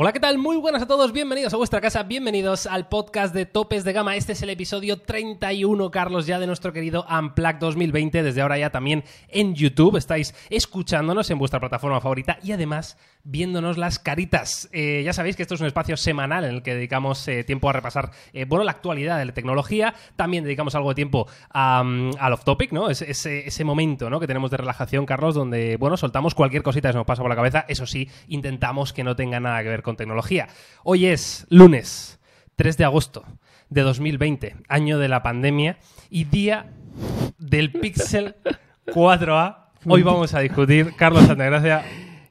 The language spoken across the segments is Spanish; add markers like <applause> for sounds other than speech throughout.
Hola, ¿qué tal? Muy buenas a todos, bienvenidos a vuestra casa, bienvenidos al podcast de Topes de Gama. Este es el episodio 31, Carlos, ya de nuestro querido Unplugged 2020. Desde ahora ya también en YouTube estáis escuchándonos en vuestra plataforma favorita y además viéndonos las caritas. Eh, ya sabéis que esto es un espacio semanal en el que dedicamos eh, tiempo a repasar, eh, bueno, la actualidad de la tecnología. También dedicamos algo de tiempo al off-topic, ¿no? Es- ese, momento, ¿no? Que tenemos de relajación, Carlos, donde, bueno, soltamos cualquier cosita que nos pasa por la cabeza. Eso sí, intentamos que no tenga nada que ver con tecnología. Hoy es lunes, 3 de agosto de 2020, año de la pandemia y día del Pixel 4A. Hoy vamos a discutir, Carlos Santagracia,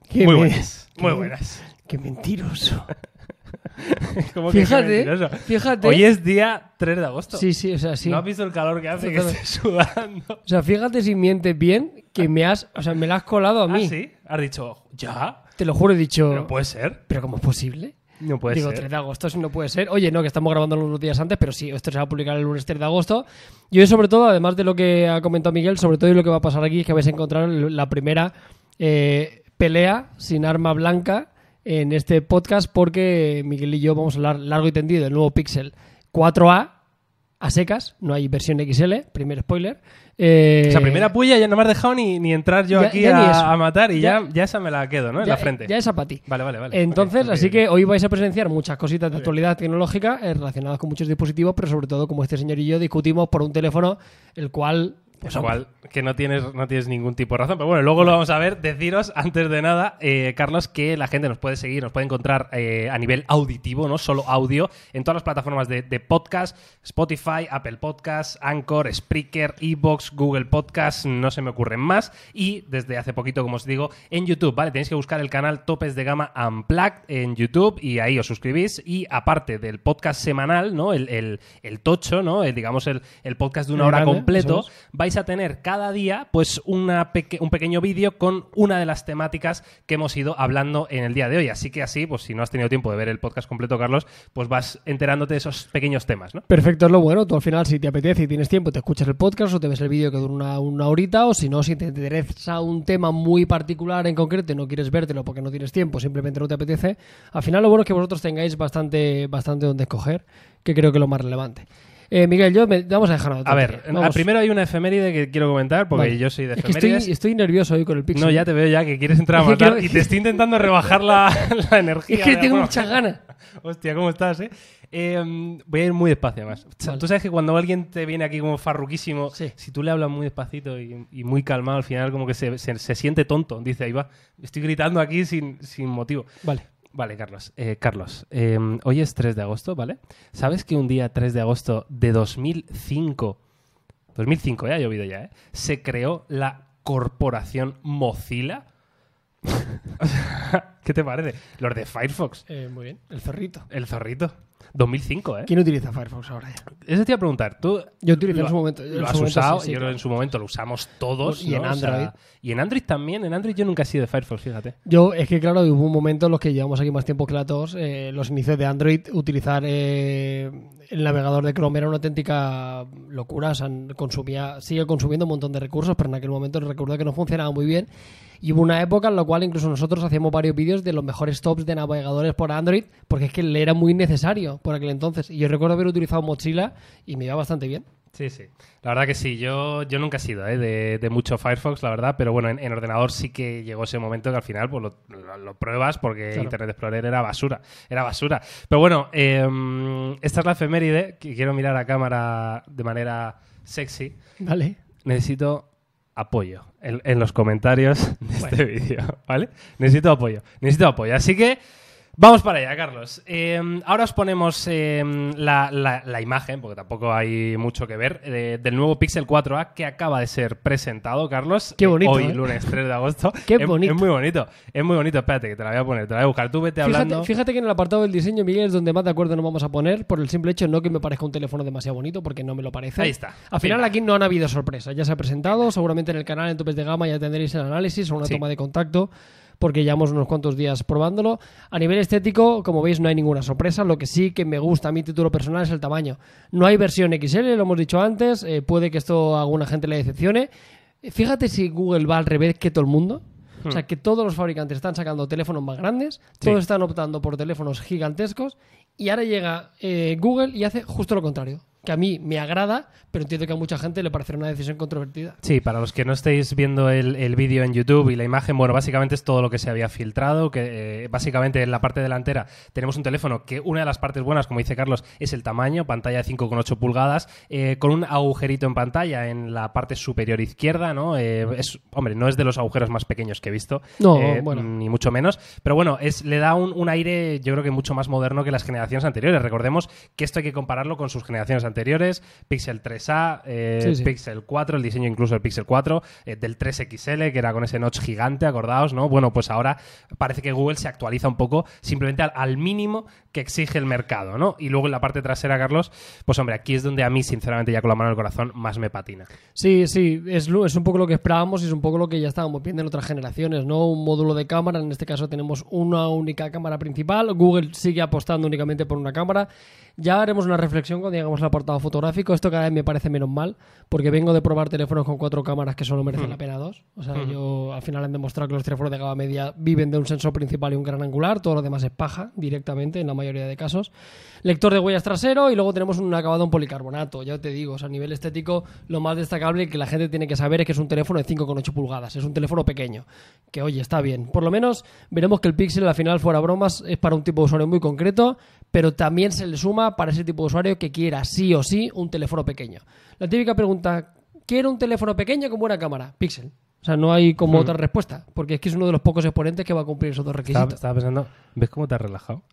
Qué muy buenas, qué muy buenas. Qué mentiroso. <laughs> ¿Cómo que qué Fíjate, fíjate. Hoy es día 3 de agosto. Sí, sí, o sea, sí. ¿No has visto el calor que hace que estés sudando? O sea, fíjate si mientes bien que me has, o sea, me la has colado a ¿Ah, mí. sí? Has dicho, ¿ya? Te lo juro, he dicho. ¿Pero puede ser? ¿pero cómo es posible? No puede Digo, ser. 3 de agosto, si no puede ser. Oye, no, que estamos grabando unos días antes, pero sí, esto se va a publicar el lunes 3 de agosto. Y hoy, sobre todo, además de lo que ha comentado Miguel, sobre todo y lo que va a pasar aquí es que vais a encontrar la primera eh, pelea sin arma blanca en este podcast, porque Miguel y yo vamos a hablar largo y tendido del nuevo Pixel 4A a secas, no hay versión XL, primer spoiler. Eh, Esa primera puya ya no me has dejado ni, ni entrar yo ya- aquí ya a, matar y ya, Ya- esa me la quedo, ¿no? En la frente. Ya esa para ti. Vale, vale, vale. Entonces, así que hoy vais a presenciar muchas cositas de actualidad tecnológica eh, relacionadas con muchos dispositivos, pero sobre todo, como este señor y yo discutimos por un teléfono, el cual. Pues, igual que no tienes, no tienes ningún tipo de razón. Pero bueno, luego lo vamos a ver. Deciros, antes de nada, eh, Carlos, que la gente nos puede seguir, nos puede encontrar eh, a nivel auditivo, no solo audio, en todas las plataformas de, de podcast, Spotify, Apple Podcasts, Anchor, Spreaker, Evox, Google Podcasts, no se me ocurren más. Y desde hace poquito, como os digo, en YouTube, ¿vale? Tenéis que buscar el canal Topes de Gama Unplugged en YouTube y ahí os suscribís. Y aparte del podcast semanal, ¿no? El, el- el tocho, ¿no? El, digamos, el, el podcast de una hora completo es. Vais a tener cada día pues un pequeño vídeo con una de las temáticas que hemos ido hablando en el día de hoy. Así que así, pues si no has tenido tiempo de ver el podcast completo, Carlos, pues vas enterándote de esos pequeños temas, ¿no? Perfecto, es lo bueno. Tú al final, si te apetece y tienes tiempo, te escuchas el podcast o te ves el vídeo que dura una, una horita, o si no, si te interesa un tema muy particular en concreto y no quieres vértelo porque no tienes tiempo, simplemente no te apetece, al final lo bueno es que vosotros tengáis bastante, bastante donde escoger, que creo que es lo más relevante. Eh, Miguel, yo me- vamos a dejar A ver, a- primero hay una efeméride que quiero comentar, porque yo soy de Es que estoy, efemérides. estoy nervioso hoy con el Pixel. No, ya te veo ya que quieres entrar a matar quiero- y te estoy intentando rebajar la, <laughs> la energía. Es que tengo muchas ganas. <laughs> Hostia, ¿cómo estás, eh? Eh, voy a ir muy despacio, además. Vale. Tú sabes que cuando alguien te viene aquí como farruquísimo, Sí. si tú le hablas muy despacito y, y muy calmado, al final como que se, se- se siente tonto. Dice, ahí va, estoy gritando aquí sin, sin motivo. Vale. Vale, Carlos. Eh, Carlos, eh, hoy es 3 de agosto, ¿vale? ¿Sabes que un día 3 de agosto de 2005, 2005 ya ha llovido ya, ¿eh? Se creó la corporación Mozilla? <laughs> ¿Qué te parece? Los de Firefox. Eh, muy bien. El zorrito. El zorrito. 2005, ¿eh? ¿Quién utiliza Firefox ahora ya? Eso te iba a preguntar. ¿Tú Yo utilicé lo, en su momento. en lo has momento usado? sí, sí, yo claro. en su momento lo usamos todos. Y en ¿no? O sea, Android. y en Android también. En Android yo nunca he sido de Firefox, fíjate. Yo, es que claro, hubo un momento en los que llevamos aquí más tiempo que la tos, eh, los inicios de Android, utilizar eh, el navegador de Chrome era una auténtica locura, o sea, consumía, sigue consumiendo un montón de recursos, pero en aquel momento recuerdo que no funcionaba muy bien. Y hubo una época en la cual incluso nosotros hacíamos varios vídeos de los mejores tops de navegadores por Android, porque es que le era muy necesario por aquel entonces. Y yo recuerdo haber utilizado Mozilla y me iba bastante bien. Sí, sí. La verdad que sí. Yo, yo nunca he sido ¿eh? de, de mucho Firefox, la verdad. Pero bueno, en, en ordenador sí que llegó ese momento que al final pues, lo, lo- lo pruebas porque Claro. Internet Explorer era basura. Era basura. Pero bueno, eh, esta es la efeméride que quiero mirar a cámara de manera sexy. Vale. necesito apoyo en, en los comentarios de este vídeo, ¿vale? Necesito apoyo, necesito apoyo. Así que vamos para allá, Carlos. Eh, ahora os ponemos eh, la, la- la imagen, porque tampoco hay mucho que ver, eh, del nuevo Pixel 4a que acaba de ser presentado, Carlos. Qué bonito, Hoy, ¿eh? lunes 3 de agosto. <laughs> Qué Es- bonito. Es muy bonito, es muy bonito. Espérate, que te la voy a poner, te la voy a buscar. Tú vete hablando. Fíjate, fíjate que en el apartado del diseño, Miguel, es donde más de acuerdo nos vamos a poner, por el simple hecho no que me parezca un teléfono demasiado bonito, porque no me lo parece. Ahí está. Al final Venga. aquí no han habido sorpresas, ya se ha presentado, seguramente en el canal en topes de gama ya tendréis el análisis o una Sí. toma de contacto, porque llevamos unos cuantos días probándolo. A nivel estético, como veis, no hay ninguna sorpresa, lo que sí que me gusta a mi título personal es el tamaño. No hay versión XL, lo hemos dicho antes, eh, puede que esto a alguna gente le decepcione. Fíjate si Google va al revés que todo el mundo. O sea, que todos los fabricantes están sacando teléfonos más grandes, todos están optando por teléfonos gigantescos y ahora llega eh, Google y hace justo lo contrario que a mí me agrada, pero entiendo que a mucha gente le parecerá una decisión controvertida. Sí, para los que no estéis viendo el, vídeo en YouTube y la imagen, bueno, básicamente es todo lo que se había filtrado, que eh, básicamente en la parte delantera tenemos un teléfono que una de las partes buenas, como dice Carlos, es el tamaño, pantalla de 5,8 pulgadas, eh, con un agujerito en pantalla en la parte superior izquierda, ¿no? Eh, es, hombre, no es de los agujeros más pequeños que he visto, no, bueno. ni mucho menos, pero bueno, es, le da un, un aire, yo creo que mucho más moderno que las generaciones anteriores. Recordemos que esto hay que compararlo con sus generaciones anteriores anteriores, Pixel 3A, eh, Pixel 4, el diseño incluso del Pixel 4, eh, del 3XL, que era con ese notch gigante, acordaos, ¿no? Bueno, pues ahora parece que Google se actualiza un poco simplemente al, mínimo que exige el mercado, ¿no? Y luego en la parte trasera, Carlos, pues hombre, aquí es donde a mí, sinceramente, ya con la mano en el corazón, más me patina. Sí, sí, es, es un poco lo que esperábamos y es un poco lo que ya estábamos viendo en otras generaciones, ¿no? Un módulo de cámara, en este caso tenemos una única cámara principal, Google sigue apostando únicamente por una cámara ya haremos una reflexión cuando llegamos al apartado fotográfico. Esto cada vez me parece menos mal, porque vengo de probar teléfonos con cuatro cámaras que solo merecen mm. la pena dos. O sea, mm. yo al final han demostrado que los teléfonos de gama media viven de un sensor principal y un gran angular. Todo lo demás es paja directamente en la mayoría de casos. Lector de huellas trasero y luego tenemos un acabado en policarbonato. Ya te digo, a nivel estético, lo más destacable que la gente tiene que saber es que es un teléfono de 5,8 pulgadas. Es un teléfono pequeño. Que oye, está bien. Por lo menos veremos que el Pixel al final, fuera bromas, es para un tipo de usuario muy concreto pero también se le suma para ese tipo de usuario que quiera sí o sí un teléfono pequeño. La típica pregunta, ¿quiero un teléfono pequeño con buena cámara? Pixel. O sea, no hay como hmm. otra respuesta, porque es que es uno de los pocos exponentes que va a cumplir esos dos requisitos. Estaba, pensando, ¿ves cómo te has relajado?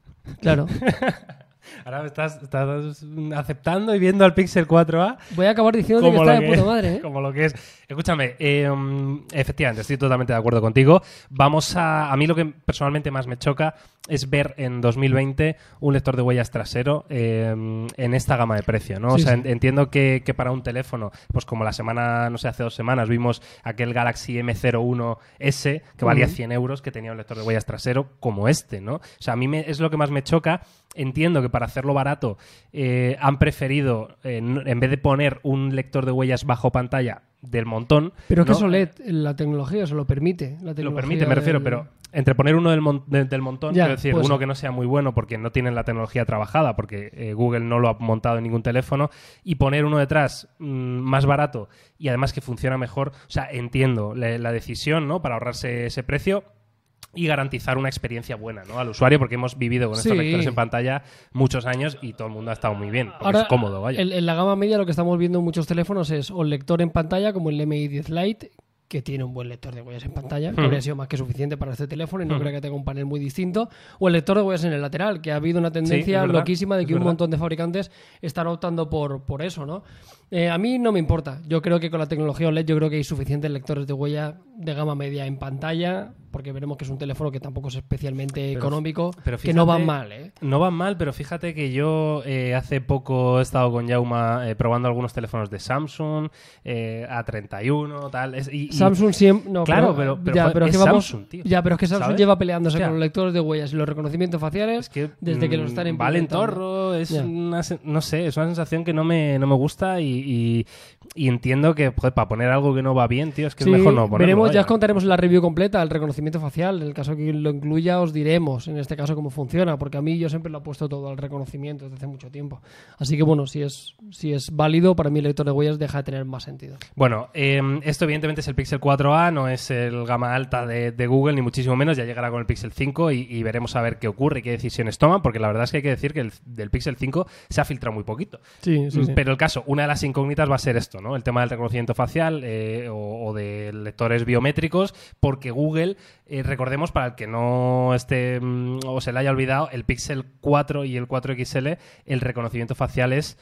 Claro. <laughs> Ahora me estás, aceptando y viendo al Pixel 4A. Voy a acabar diciendo que está de puta madre. ¿eh? Como lo que es. Escúchame, em, efectivamente, estoy totalmente de acuerdo contigo. Vamos a. A mí lo que personalmente más me choca es ver en 2020 un lector de huellas trasero em, en esta gama de precio, ¿no? o sea, entiendo que, para un teléfono, pues como la semana, no sé, hace dos semanas vimos aquel Galaxy M01S que valía 100 euros, que tenía un lector de huellas trasero como este, ¿no? O sea, a mí me, es lo que más me choca. Entiendo que para hacerlo barato eh, han preferido, eh, en vez de poner un lector de huellas bajo pantalla del montón. Pero es que eso LED, la tecnología se lo permite. lo permite, me refiero, pero entre poner uno del, del montón, quiero decir, uno que no sea muy bueno porque no tienen la tecnología trabajada, porque eh, Google no lo ha montado en ningún teléfono, y poner uno detrás mm, más barato y además que funciona mejor, o sea, entiendo la, la decisión, ¿no? Para ahorrarse ese precio, y garantizar una experiencia buena ¿no? al usuario, porque hemos vivido con estos lectores en pantalla muchos años y todo el mundo ha estado muy bien, Ahora, es cómodo, vaya. En, la gama media lo que estamos viendo en muchos teléfonos es o el lector en pantalla como el MI 10 Lite, que tiene un buen lector de huellas en pantalla, que habría sido más que suficiente para este teléfono y no creo que tenga un panel muy distinto, o el lector de huellas en el lateral, que ha habido una tendencia loquísima de que un montón de fabricantes están optando por, por eso, ¿no? Eh, a mí no me importa. Yo creo que con la tecnología OLED yo creo que hay suficientes lectores de huella de gama media en pantalla, porque veremos que es un teléfono que tampoco es especialmente económico, que no van mal, ¿eh? No van mal, pero fíjate que yo eh, hace poco he estado con Jauma eh, probando algunos teléfonos de Samsung, A31, tal. y, Samsung siempre... No, claro, pero, ya, pero es, que Samsung, tío. Ya, pero es que Samsung lleva peleándose con los lectores de huellas y los reconocimientos faciales desde que los están en Valen torro, es una, no sé, es una sensación que no me, no me gusta y y, entiendo que para poner algo que no va bien, tío, es que es mejor no ponerlo. Veremos, ya os contaremos la review completa, el reconocimiento facial. En el caso que lo incluya, os diremos en este caso cómo funciona, porque a mí yo siempre lo he puesto todo al reconocimiento desde hace mucho tiempo. Así que bueno, si es, si es válido, para mí el lector de huellas deja de tener más sentido. Bueno, em, esto evidentemente es el Pixel 4a, no es el gama alta de, Google, ni muchísimo menos. Ya llegará con el Pixel 5 y, veremos a ver qué ocurre y qué decisiones toman, porque la verdad es que hay que decir que el, del Pixel 5 se ha filtrado muy poquito. Sí, sí, Pero el caso, una de las incógnitas va a ser esto, ¿no? El tema del reconocimiento facial eh, o, de lectores biométricos, porque Google, eh, recordemos, para el que no esté mm, o se le haya olvidado, el Pixel 4 y el 4XL, el reconocimiento facial es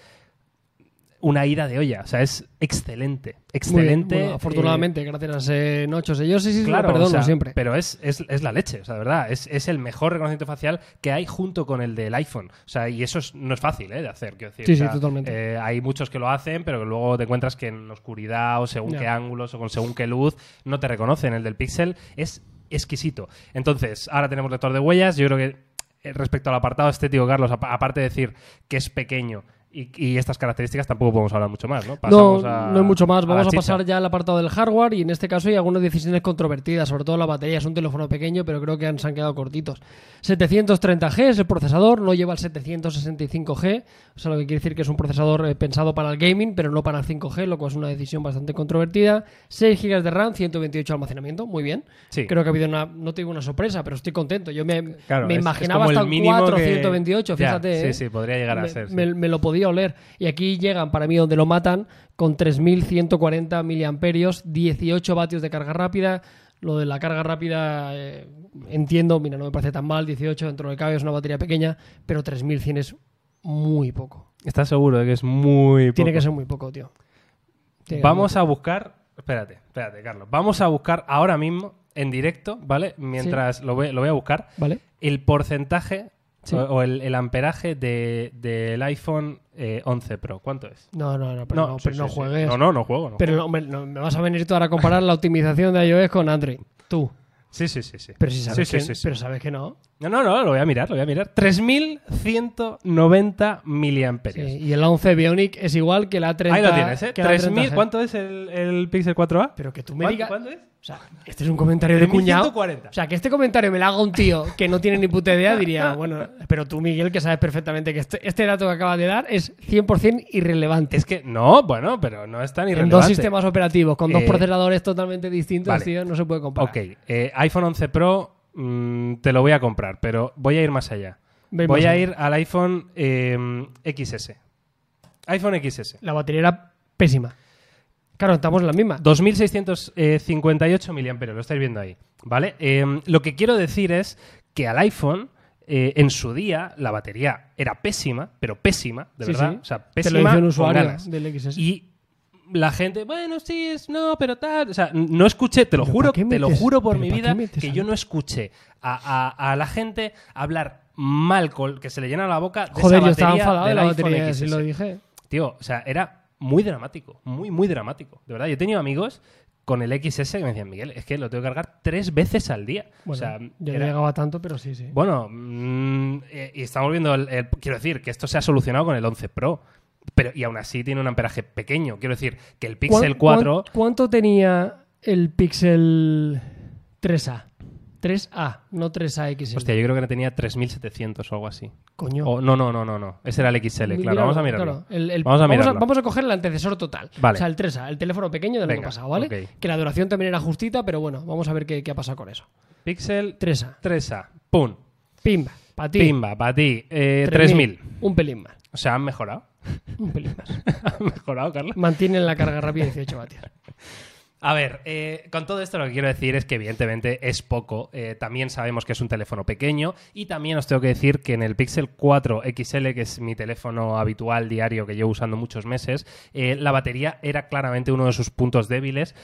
una ida de olla. O sea, es excelente. Excelente. afortunadamente, gracias a eh, Nochos. Yo sí, sí, claro, perdono siempre. Pero es, es, la leche, o sea, de verdad. Es, es, el mejor reconocimiento facial que hay junto con el del iPhone. O sea, y eso no es fácil ¿eh? de hacer. Quiero decir. Sí, sí, totalmente. Eh, hay muchos que lo hacen, pero que luego te encuentras que en oscuridad o según qué ángulos o con según qué luz no te reconocen. El del Pixel es exquisito. Entonces, ahora tenemos lector de huellas. Yo creo que eh, respecto al apartado estético, Carlos, aparte de decir que es pequeño, Y, y estas características tampoco podemos hablar mucho más, ¿no? No, a- no hay mucho más. Vamos a, pasar ya al apartado del hardware y en este caso hay algunas decisiones controvertidas, sobre todo la batería. Es un teléfono pequeño, pero creo que han, se han quedado cortitos. 730G es el procesador, no lleva el 765G, o sea, lo que quiere decir que es un procesador eh, pensado para el gaming, pero no para el 5G, lo cual es una decisión bastante controvertida. 6 GB de RAM, 128 de almacenamiento, muy bien. Sí. Creo que ha habido una, no te digo una sorpresa, pero estoy contento. Yo me, Claro, me es- imaginaba el hasta un mínimo 4 que- 128, Ya, fíjate. sí, ¿eh? sí, podría llegar a me, ser, sí. me- me lo podía oler. Y aquí llegan, para mí, donde lo matan, con 3.140 miliamperios, 18 vatios de carga rápida. Lo de la carga rápida, eh, entiendo, mira, no me parece tan mal, 18 dentro de cabe es una batería pequeña, pero 3.100 es muy poco. ¿Estás seguro de que es muy poco? Tiene que ser muy poco, tío. Tiene Vamos a buscar. Espérate, espérate, Carlos. Vamos a buscar ahora mismo, en directo, ¿vale? Mientras lo, voy, lo voy a buscar, ¿Vale? el porcentaje Sí. o, o el, el amperaje de- del iPhone eh, 11 Pro. ¿Cuánto es? No, no, no, pero no, sí, pero no sí. juegues. No, no, no juego. no Pero hombre, no, me vas a venir tú ahora a comparar la optimización de iOS con Android. Tú. Sí, sí, sí, sí. Pero si sabes, que. Pero sabes que no. No, no, no, lo voy a mirar, lo voy a mirar. 3190 miliamperios. Sí, y el 11 Bionic es igual que la 30. Ahí lo tienes, ¿eh? que la 3000, 30G. ¿Cuánto es el, el Pixel 4a? Pero que tú me ¿Cuánto, digas. cuánto es? O sea, este es un comentario de cuñado. 3140. O sea, que este comentario me lo haga un tío que no tiene ni puta idea, <laughs> diría, bueno, pero tú, Miguel, que sabes perfectamente que este, este dato que acabas de dar es 100% irrelevante. Es que no, bueno, pero no es tan en irrelevante. dos sistemas operativos con dos Eh, procesadores totalmente distintos, vale. tío, no se puede comparar. Ok, eh, iPhone 11 Pro mm, te lo voy a comprar, pero voy a ir más allá. Voy más a allá. ir al iPhone eh, XS. iPhone XS. La batería era pésima. Claro, estamos en la misma. 2658 miliamperios, lo estáis viendo ahí. ¿Vale? Eh, lo que quiero decir es que al iPhone, eh, en su día, la batería era pésima, pero pésima, de Sí, verdad. sí. O sea, pésima. con ganas. del XS. Y la gente, bueno, sí, es no, pero tal. O sea, no escuché, te lo ¿Pero juro, te lo juro por mi vida que yo no escuché a, a- a la gente hablar mal, col- que se le llena la boca de Joder, esa yo estaba enfadado de la batería, si lo dije. Tío, o sea, era muy dramático, muy, muy dramático. De verdad, yo he tenido amigos con el XS que me decían, Miguel, es que lo tengo que cargar tres veces al día. Bueno, o sea, yo era- no llegaba tanto, pero sí, sí. bueno, mm, eh, y estamos viendo, el, el- quiero decir, que esto se ha solucionado con el 11 Pro. Pero, y aún así tiene un amperaje pequeño. Quiero decir, que el Pixel ¿Cuán- 4... cuán- ¿Cuánto tenía el Pixel 3A? 3A, no 3A XL. Hostia, yo creo que tenía 3700 o algo así. Coño. O, no, no, no, no, no. Ese era el XL, claro. vamos a mirarlo. claro. El- el- vamos a mirarlo. vamos a coger el antecesor total. Vale. O sea, el 3A, el teléfono pequeño del año Venga, pasado, ¿vale? ok. Que la duración también era justita, pero bueno, vamos a ver qué, qué ha pasado con eso. Pixel 3A. 3A. Pum. Pimba, para ti. Pimba, para ti. Eh, 3000. 3000. Un pelín más. O sea, han mejorado. Un pelín más. <laughs> han mejorado, Carlos. Mantienen la carga rápida 18 vatios. A ver, eh, con todo esto lo que quiero decir es que evidentemente es poco. Eh, también sabemos que es un teléfono pequeño y también os tengo que decir que en el Pixel 4 XL, que es mi teléfono habitual diario que llevo usando muchos meses, eh, la batería era claramente uno de sus puntos débiles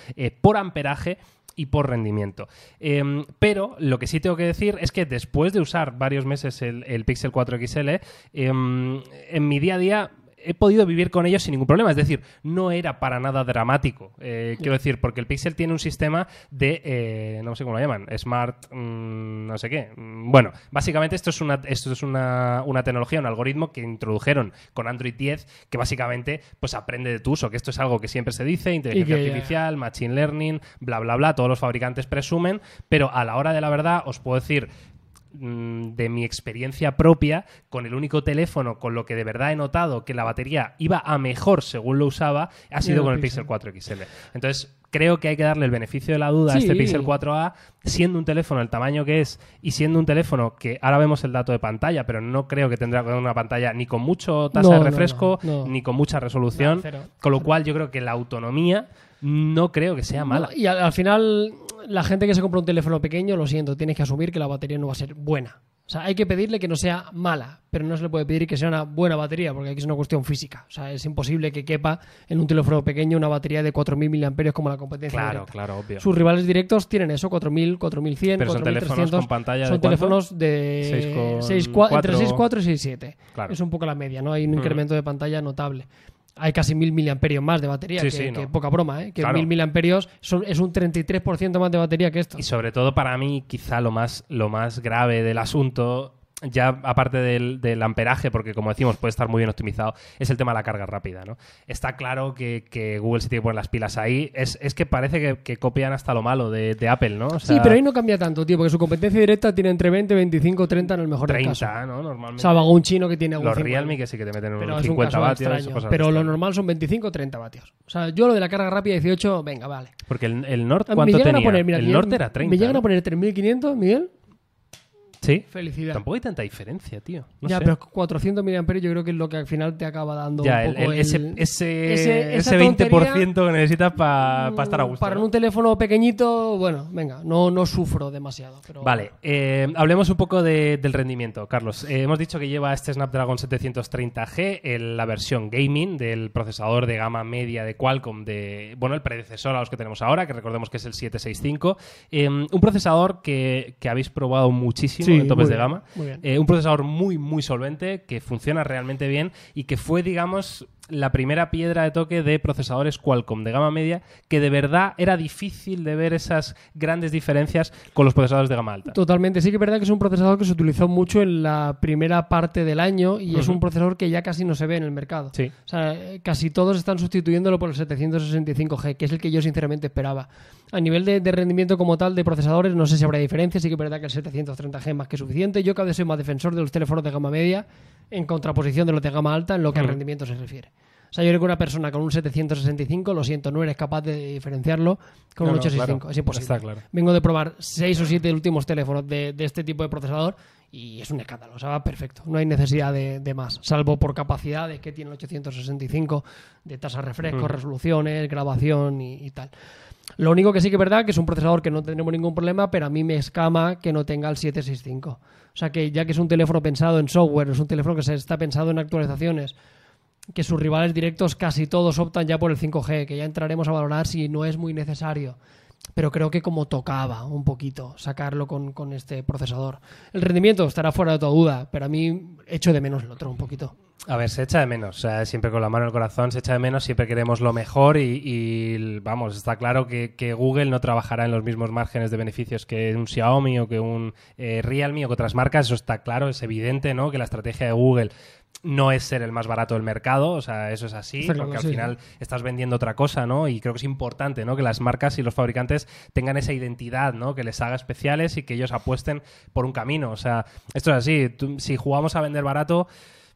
por amperaje y por rendimiento. Eh, pero lo que sí tengo que decir es que después de usar varios meses el, el Pixel 4 XL, eh, en mi día a día he podido vivir con ellos sin ningún problema. Es decir, no era para nada dramático. Eh, quiero decir, porque el Pixel tiene un sistema de, eh, no sé cómo lo llaman, Smart, mm, no sé qué. Mm, Bueno, básicamente esto es, una, esto es una, una tecnología, un algoritmo que introdujeron con Android 10 que básicamente pues aprende de tu uso, que esto es algo que siempre se dice, inteligencia que artificial, machine learning, bla, bla, bla, todos los fabricantes presumen, pero a la hora de la verdad os puedo decir de mi experiencia propia con el único teléfono con lo que de verdad he notado que la batería iba a mejor según lo usaba ha sido el con el Pixel. Pixel 4 XL. Entonces, creo que hay que darle el beneficio de la duda a este Pixel 4a, siendo un teléfono el tamaño que es y siendo un teléfono que ahora vemos el dato de pantalla, pero no creo que tendrá una pantalla ni con mucho tasa No, de refresco no, no. ni con mucha resolución, con lo cual yo creo que la autonomía no creo que sea mala. No, y al, al final, la gente que se compra un teléfono pequeño, lo siento, tienes que asumir que la batería no va a ser buena. O sea, hay que pedirle que no sea mala, pero no se le puede pedir que sea una buena batería, porque aquí es una cuestión física. O sea, es imposible que quepa en un teléfono pequeño una batería de 4.000 mAh como la competencia. Claro, directa. claro, obvio. Sus rivales directos tienen eso, 4.000, 4.100, Pero son 4.300. teléfonos con pantalla de Son teléfonos de Seis con 6, cua- entre cuatro. 6.4 y 6.7. Claro. Es un poco la media, ¿no? Hay un incremento de pantalla notable. Hay casi 1.000 miliamperios más de batería, Sí, que, sí, que no. poca broma, ¿eh? Que Claro. 1.000 miliamperios son, es un 33% más de batería que esto. Y sobre todo para mí, quizá lo más, lo más grave del asunto ya aparte del, del amperaje, porque como decimos puede estar muy bien optimizado, es el tema de la carga rápida, ¿no? Está claro que, que Google se tiene que poner las pilas ahí. Es, es que parece que, que copian hasta lo malo de, de Apple, ¿no? O Sí, sea, pero ahí no cambia tanto, tío, porque su competencia directa tiene entre 20, 25, 30 en el mejor de los 30, casos. ¿no? Normalmente. Salvo algún chino que tiene algún los 50. Realme que sí que te meten unos es un 50 caso vatios. extraño. cosas Pero lo normal son 25 30 vatios. O sea, yo lo de la carga rápida 18, venga, vale. Porque el, el Nord, Me ¿cuánto a tenía? poner, mira, el Nord era 30. Me llegan ¿no? a poner 3500, Miguel. Sí. Felicidad. Tampoco hay tanta diferencia, tío. No ya, sé. pero 400 miliamperios yo creo que es lo que al final te acaba dando Ya, un el, poco el- ese, el- ese, ese- esa ese 20% tontería, que necesitas para estar a gusto. Para ¿no? un teléfono pequeñito, bueno, venga, no, no sufro demasiado. Pero Vale, eh, hablemos un poco de- del rendimiento, Carlos. Eh, hemos dicho que lleva este Snapdragon 730G, el- la versión gaming del procesador de gama media de Qualcomm, de bueno, el predecesor a los que tenemos ahora, que recordemos que es el 765. Eh, un procesador que, que habéis probado muchísimo Sí, en topes de bien, gama. Eh, un procesador muy, muy solvente, que funciona realmente bien y que fue, digamos, la primera piedra de toque de procesadores Qualcomm de gama media, que de verdad era difícil de ver esas grandes diferencias con los procesadores de gama alta. Totalmente, sí que es verdad que es un procesador que se utilizó mucho en la primera parte del año y es un procesador que ya casi no se ve en el mercado. Sí. O sea, casi todos están sustituyéndolo por el 765G, que es el que yo sinceramente esperaba. A nivel de, de rendimiento como tal de procesadores, no sé si habrá diferencia, sí que es verdad que el 730G es más que suficiente. Yo cada vez soy más defensor de los teléfonos de gama media en contraposición de los de gama alta en lo que al Ujú. rendimiento se refiere. O sea, yo creo que una persona con un 765, lo siento, no eres capaz de diferenciarlo con No, un no, 865. claro. Es imposible. Está claro. Vengo de probar 6 o 7 últimos teléfonos de, de este tipo de procesador y es un escándalo. O sea, va perfecto. No hay necesidad de, de más, salvo por capacidades que tiene el 865 de tasa de refresco, Ujú. resoluciones, grabación y, y tal. Lo único que sí que es verdad que es un procesador que no tendremos ningún problema, pero a mí me escama que no tenga el 765. O sea que ya que es un teléfono pensado en software, es un teléfono que se está pensado en actualizaciones, que sus rivales directos casi todos optan ya por el 5G, que ya entraremos a valorar si no es muy necesario. Pero creo que como tocaba un poquito sacarlo con, con este procesador. El rendimiento estará fuera de toda duda, pero a mí echo de menos el otro un poquito. A ver, se echa de menos, siempre con la mano en el corazón, se echa de menos, siempre queremos lo mejor y, vamos, está claro que, que Google no trabajará en los mismos márgenes de beneficios que un Xiaomi o que un eh, Realme o que otras marcas, eso está claro, es evidente, ¿no? Que la estrategia de Google no es ser el más barato del mercado, o sea, eso es así, claro, porque al sí, final estás vendiendo otra cosa, ¿no? Y creo que es importante, ¿no? Que las marcas y los fabricantes tengan esa identidad, ¿no? Que les haga especiales y que ellos apuesten por un camino, o sea, esto es así, Tú- si jugamos a vender barato,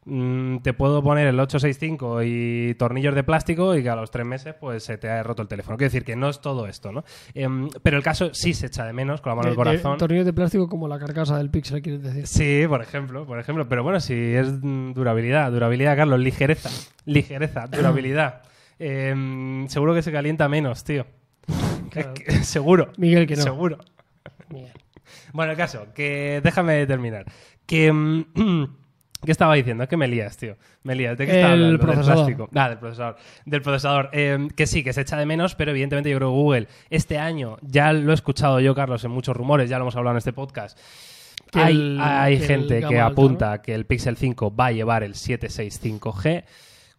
mm, te puedo poner el 865 y tornillos de plástico y que a los tres meses pues se te ha roto el teléfono. Quiero decir que no es todo esto, ¿no? Em, pero el caso sí se echa de menos con la mano el De- de- corazón. tornillos de plástico como la carcasa del Pixel, quieres decir. Sí, por ejemplo, por ejemplo. Pero bueno, sí, es mm, durabilidad, durabilidad, Carlos, ligereza, ligereza, <laughs> durabilidad. Em, seguro que se calienta menos, tío. <laughs> Claro. Es que- <laughs> seguro. Miguel, que no. Seguro. Miguel. Bueno, el caso, que déjame terminar. Que. <clears throat> ¿Qué estaba diciendo? Es que me lías, tío. Me lías. ¿De qué estaba El hablando? Del procesador. plástico. Ah, del procesador. Del procesador. Eh, que sí, que se echa de menos, pero evidentemente yo creo que Google este año, ya lo he escuchado yo, Carlos, en muchos rumores, ya lo hemos hablado en este podcast. Hay el- hay que el gente que alta, apunta que el Pixel 5 va a llevar el 765G,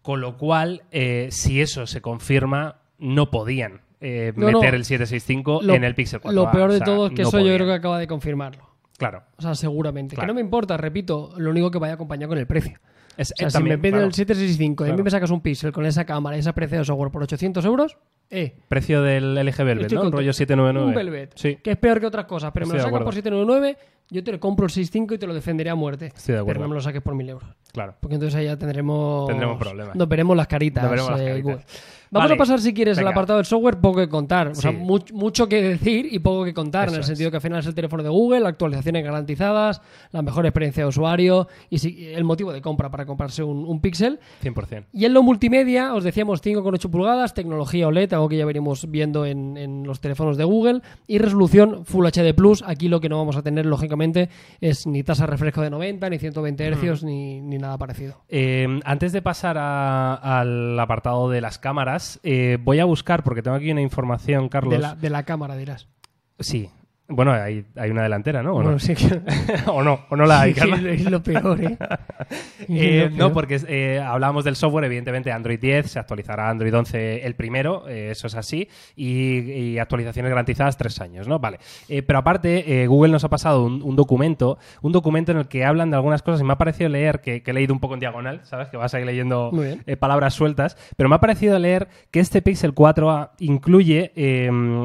con lo cual, eh, si eso se confirma, no podían eh, No, no. meter el 765 Lo- en el Pixel 4. Lo peor de O sea, todo es que eso yo creo que acaba de confirmarlo. Claro. O sea, seguramente. Claro. Que no me importa, repito, lo único que vaya acompañado con el precio. Es, O sea, eh, si también, me piden claro. el 765 y a mí Claro. me sacas un Pixel con esa cámara y esa precio de software por 800 euros, eh, Precio del LG Velvet, ¿no? Rollo 799. un Velvet, Sí, que es peor que otras cosas, pero me lo acuerdo. por 799, yo te lo compro el 65 y te lo defenderé a muerte. Estoy de acuerdo. Pero no me lo saques por 1000 euros. claro. Porque entonces ahí ya tendremos. Tendremos problemas. Nos veremos las caritas. Nos veremos las eh, caritas. Vamos Vale. a pasar, si quieres, al Venga. apartado del software, poco que contar. O sea, much- mucho que decir y poco que contar, Eso en el es. sentido que al final es el teléfono de Google, actualizaciones garantizadas, la mejor experiencia de usuario y si- el motivo de compra para comprarse un, un Pixel. 100%. Y en lo multimedia, os decíamos 5,8 pulgadas, tecnología OLED, algo que ya venimos viendo en, en los teléfonos de Google, y resolución Full HD Plus. Aquí lo que no vamos a tener, lógicamente, es ni tasa de refresco de 90, ni 120 Hz, ni, ni nada parecido. Eh, antes de pasar a- al apartado de las cámaras, eh, voy a buscar, porque tengo aquí una información, Carlos. De la, de la cámara, dirás. Sí. Bueno, hay, hay una delantera, ¿no? ¿O Bueno, no? sí que... <laughs> o no, o no la hay, Carla. es lo peor, ¿eh? <laughs> Eh, no, porque eh, hablábamos del software, evidentemente Android 10 se actualizará Android 11 el primero, eh, eso es así, y, y actualizaciones garantizadas tres años, ¿no? Vale. Eh, pero aparte, Google nos ha pasado un, un documento, un documento en el que hablan de algunas cosas y me ha parecido leer, que, que he leído un poco en diagonal, ¿sabes? Que vas a ir leyendo palabras sueltas, pero me ha parecido leer que este Pixel 4a incluye,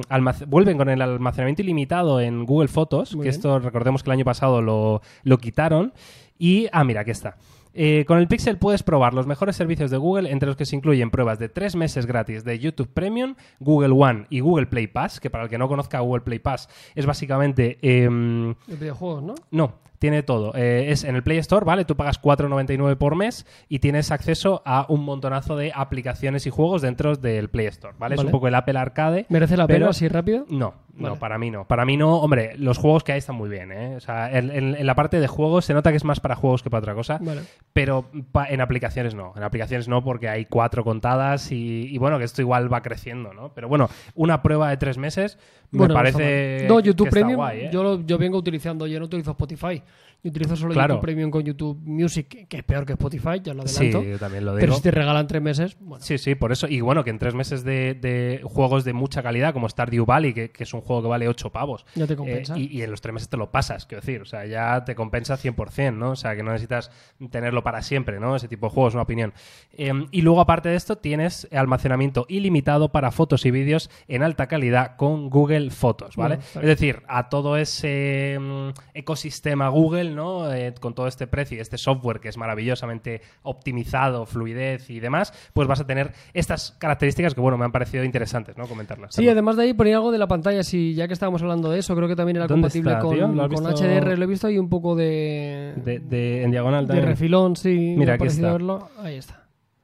almac- vuelven con el almacenamiento ilimitado en Google Fotos, Muy que bien. esto recordemos que el año pasado lo, lo quitaron, y, ah, mira, aquí está. Eh, con el Pixel puedes probar los mejores servicios de Google, entre los que se incluyen pruebas de tres meses gratis de YouTube Premium, Google One y Google Play Pass, que para el que no conozca Google Play Pass es básicamente... em, De videojuegos, ¿no? no, tiene todo. Eh, es en el Play Store, ¿vale? Tú pagas 4,99 por mes y tienes acceso a un montonazo de aplicaciones y juegos dentro del Play Store, ¿vale? Es Vale. un poco el Apple Arcade. ¿Merece la pena así rápido? No, no, para mí no. Para mí no, hombre, los juegos que hay están muy bien, ¿eh? O sea, en, en- en la parte de juegos se nota que es más para juegos que para otra cosa, Vale. pero pa- en aplicaciones no. En aplicaciones no porque hay cuatro contadas y, y bueno, que esto igual va creciendo, ¿no? Pero bueno, una prueba de tres meses me Bueno, parece. No, YouTube que está Premium, guay, ¿eh? yo, lo- yo vengo utilizando, yo no utilizo Spotify. Yo utilizo solo Claro. YouTube Premium con YouTube Music, que es peor que Spotify, ya lo Sí, adelanto. yo también lo digo. pero si te regalan tres meses, bueno. Sí, sí, por eso. Y bueno, que en tres meses de, de juegos de mucha calidad, como Stardew Valley, que, que es un juego que vale 8 pavos. Ya te eh, compensa. y, y en los tres meses te lo pasas, quiero decir. O sea, ya te compensa 100%, ¿no? O sea, que no necesitas tenerlo para siempre, ¿no? Ese tipo de juegos, una opinión. Eh, y luego, aparte de esto, tienes almacenamiento ilimitado para fotos y vídeos en alta calidad con Google Fotos, ¿vale? Bueno, es decir, a todo ese mm, ecosistema Google, ¿no? Eh, con todo este precio y este software que es maravillosamente optimizado, fluidez y demás, pues vas a tener estas características que, bueno, me han parecido interesantes, ¿no? Comentarlas. Sí, además de ahí ponía algo de la pantalla, si ya que estábamos hablando de eso, creo que también era ¿Dónde compatible está, con, tío? ¿Lo has con visto? HDR, lo he visto ahí un poco de, de, de- en diagonal de también. refilón, sí, Mira, aquí está. verlo. Ahí está.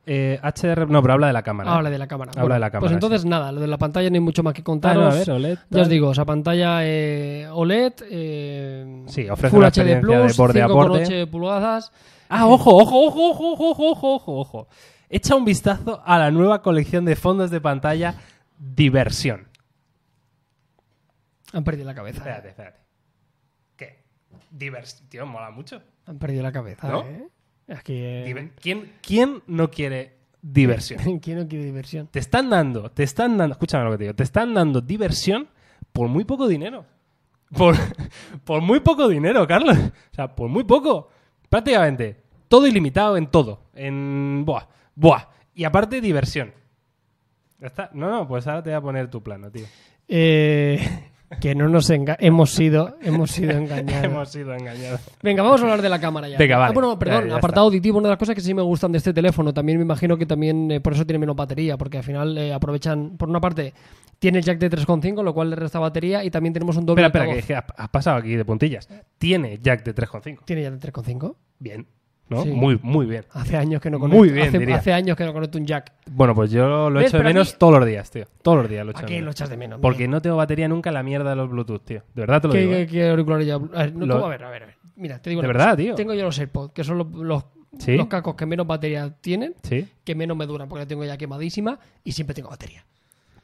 Eh, HDR, no, pero habla de la cámara. Habla de la cámara. Habla Bueno, de la cámara, Pues entonces nada, lo de la pantalla no hay mucho más que Ah, contaros. no, a ver, OLED. Ya os digo, esa pantalla eh, OLED, eh, Sí, ofrece Full una HD Plus, de borde a borde. 5,8 pulgadas. Ah, ojo, ojo, ojo, ojo, ojo, ojo, ojo, ojo. Echa un vistazo a la nueva colección de fondos de pantalla Diversión. Han perdido la cabeza. Espérate, espérate. ¿Qué? Diversión. Mola mucho. Han perdido la cabeza, ¿No? ¿eh? Diver- ¿Quién, ¿Quién no quiere diversión? <laughs> ¿Quién no quiere diversión? Te están dando, te están dando, escúchame lo que te digo, te están dando diversión por muy poco dinero. Por, <laughs> por muy poco dinero, Carlos. O sea, por muy poco. Prácticamente todo ilimitado en todo. En. Buah, buah. Y aparte, diversión. Ya está. No, no, pues ahora te voy a poner tu plano, tío. Eh, que no nos enga- hemos sido hemos sido <laughs> engañados. Hemos sido engañados. Venga, vamos a hablar de la cámara ya. Venga, vale. Ah, bueno, perdón, Ya, ya apartado auditivo, una de las cosas que sí me gustan de este teléfono, también me imagino que también eh, por eso tiene menos batería, porque al final eh, aprovechan, por una parte, tiene el jack de 3.5, lo cual le resta batería, y también tenemos un doble Espera, espera, que, has pasado aquí de puntillas. Tiene jack de 3.5. ¿Tiene ya de 3.5? Bien. ¿No? Sí. Muy, muy bien. Hace años que no Muy conecto, bien, hace, diría. hace años que no conecto un jack. Bueno, pues yo lo ¿Ves? echo de Pero menos mí- todos los días, tío. Todos los días lo echo ¿A de qué menos. lo echas de menos? Porque no tengo batería nunca en la mierda de los Bluetooth, tío. De verdad te lo ¿Qué, digo. qué, ¿eh? qué auricular ya? A ver, no, Lo- a ver, a ver, a ver. Mira, te digo De verdad, cosa. tío. Tengo yo los AirPods, que son los, los, ¿Sí? los cascos que menos batería tienen, Sí. que menos me duran, porque la tengo ya quemadísima y siempre tengo batería.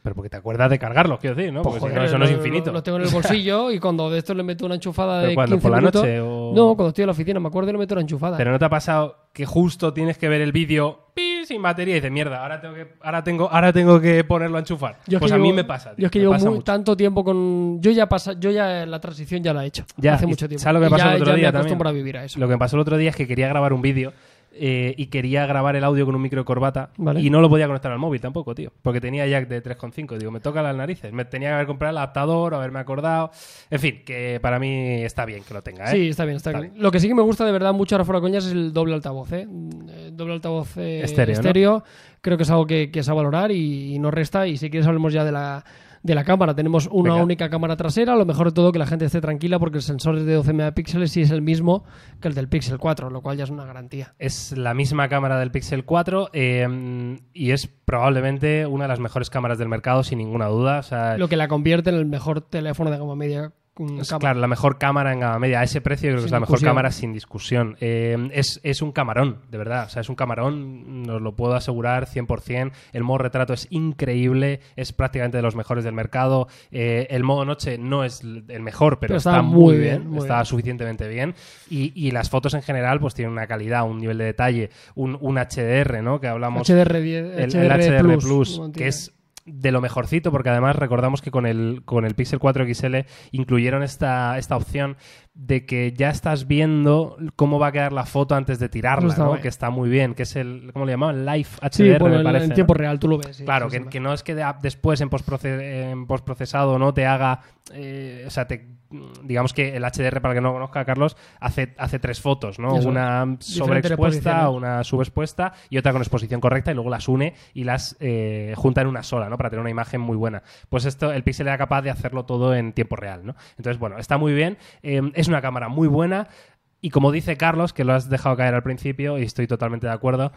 Pero porque te acuerdas de cargarlos, quiero decir, ¿no? Porque Pues, si no, eso no es infinito. Lo, lo tengo en el bolsillo y cuando de esto le meto una enchufada ¿Pero de cuándo? 15 ¿Por la minutos- noche o...? No, cuando estoy en la oficina, me acuerdo y le meto una enchufada. Pero no te ha pasado que justo tienes que ver el vídeo pi, sin batería y dices, mierda, ahora tengo que, ahora tengo, ahora tengo que ponerlo a enchufar. Yo es pues a mí me pasa, tío. Yo es que llevo muy- tanto tiempo con. Yo ya pasa, yo ya la transición ya la he hecho. Ya, hace mucho tiempo. ¿sabes lo que pasó ya, el otro ya día me también? a vivir a eso. Lo que me pasó el otro día es que quería grabar un vídeo eh, y quería grabar el audio con un micro de corbata Vale. y no lo podía conectar al móvil tampoco, tío. Porque tenía jack de 3.5. Digo, me toca las narices. Me tenía que haber comprado el adaptador haberme acordado. En fin, que para mí está bien que lo tenga, ¿eh? Sí, está bien, está Está bien. Lo que sí que me gusta de verdad mucho ahora fuera coñas es el doble altavoz, ¿eh? Eh, Doble altavoz eh, Estéreo. Creo que es algo que, que es a valorar y, y no resta. Y si quieres hablemos ya de la, de la cámara. Tenemos una Venga. única cámara trasera. Lo mejor de todo que la gente esté tranquila porque el sensor es de 12 megapíxeles y es el mismo que el del Pixel 4, lo cual ya es una garantía. Es la misma cámara del Pixel 4 eh, y es probablemente una de las mejores cámaras del mercado, sin ninguna duda. O sea, Lo que la convierte en el mejor teléfono de gama media Es, claro, la mejor cámara en gama media. A ese precio creo que Sin es la mejor cámara sin discusión. Eh, es, es un camarón, de verdad. O sea, es un camarón, os lo puedo asegurar 100%. El modo retrato es increíble, es prácticamente de los mejores del mercado. Eh, el modo noche no es el mejor, pero, Pero está, está muy bien, bien, muy está bien. suficientemente bien. Y, y las fotos en general pues tienen una calidad, un nivel de detalle, un, un HDR, ¿no? Que hablamos HDR10, el, HDR, el HDR Plus, Plus, que es de lo mejorcito, porque además recordamos que con el, con el Pixel 4 XL incluyeron esta, esta opción de que ya estás viendo cómo va a quedar la foto antes de tirarla, ¿no? que está muy bien, que es el, ¿cómo le llamaban? Live HDR, Sí, bueno, me en- parece. en ¿no? tiempo real tú lo ves. sí, Claro, sí, que, no es que de- después en, postproce- en postprocesado no te haga, eh, o sea, te, digamos que el HDR, para que no lo conozca, Carlos, hace, hace tres fotos, ¿no? Eso, una sobreexpuesta, una subexpuesta y otra con exposición correcta y luego las une y las eh, junta en una sola, ¿no? Para tener una imagen muy buena. Pues esto, el Pixel era capaz de hacerlo todo en tiempo real, ¿no? Entonces, bueno, está muy bien. Eh, es una cámara muy buena. Y como dice Carlos, que lo has dejado caer al principio, y estoy totalmente de acuerdo,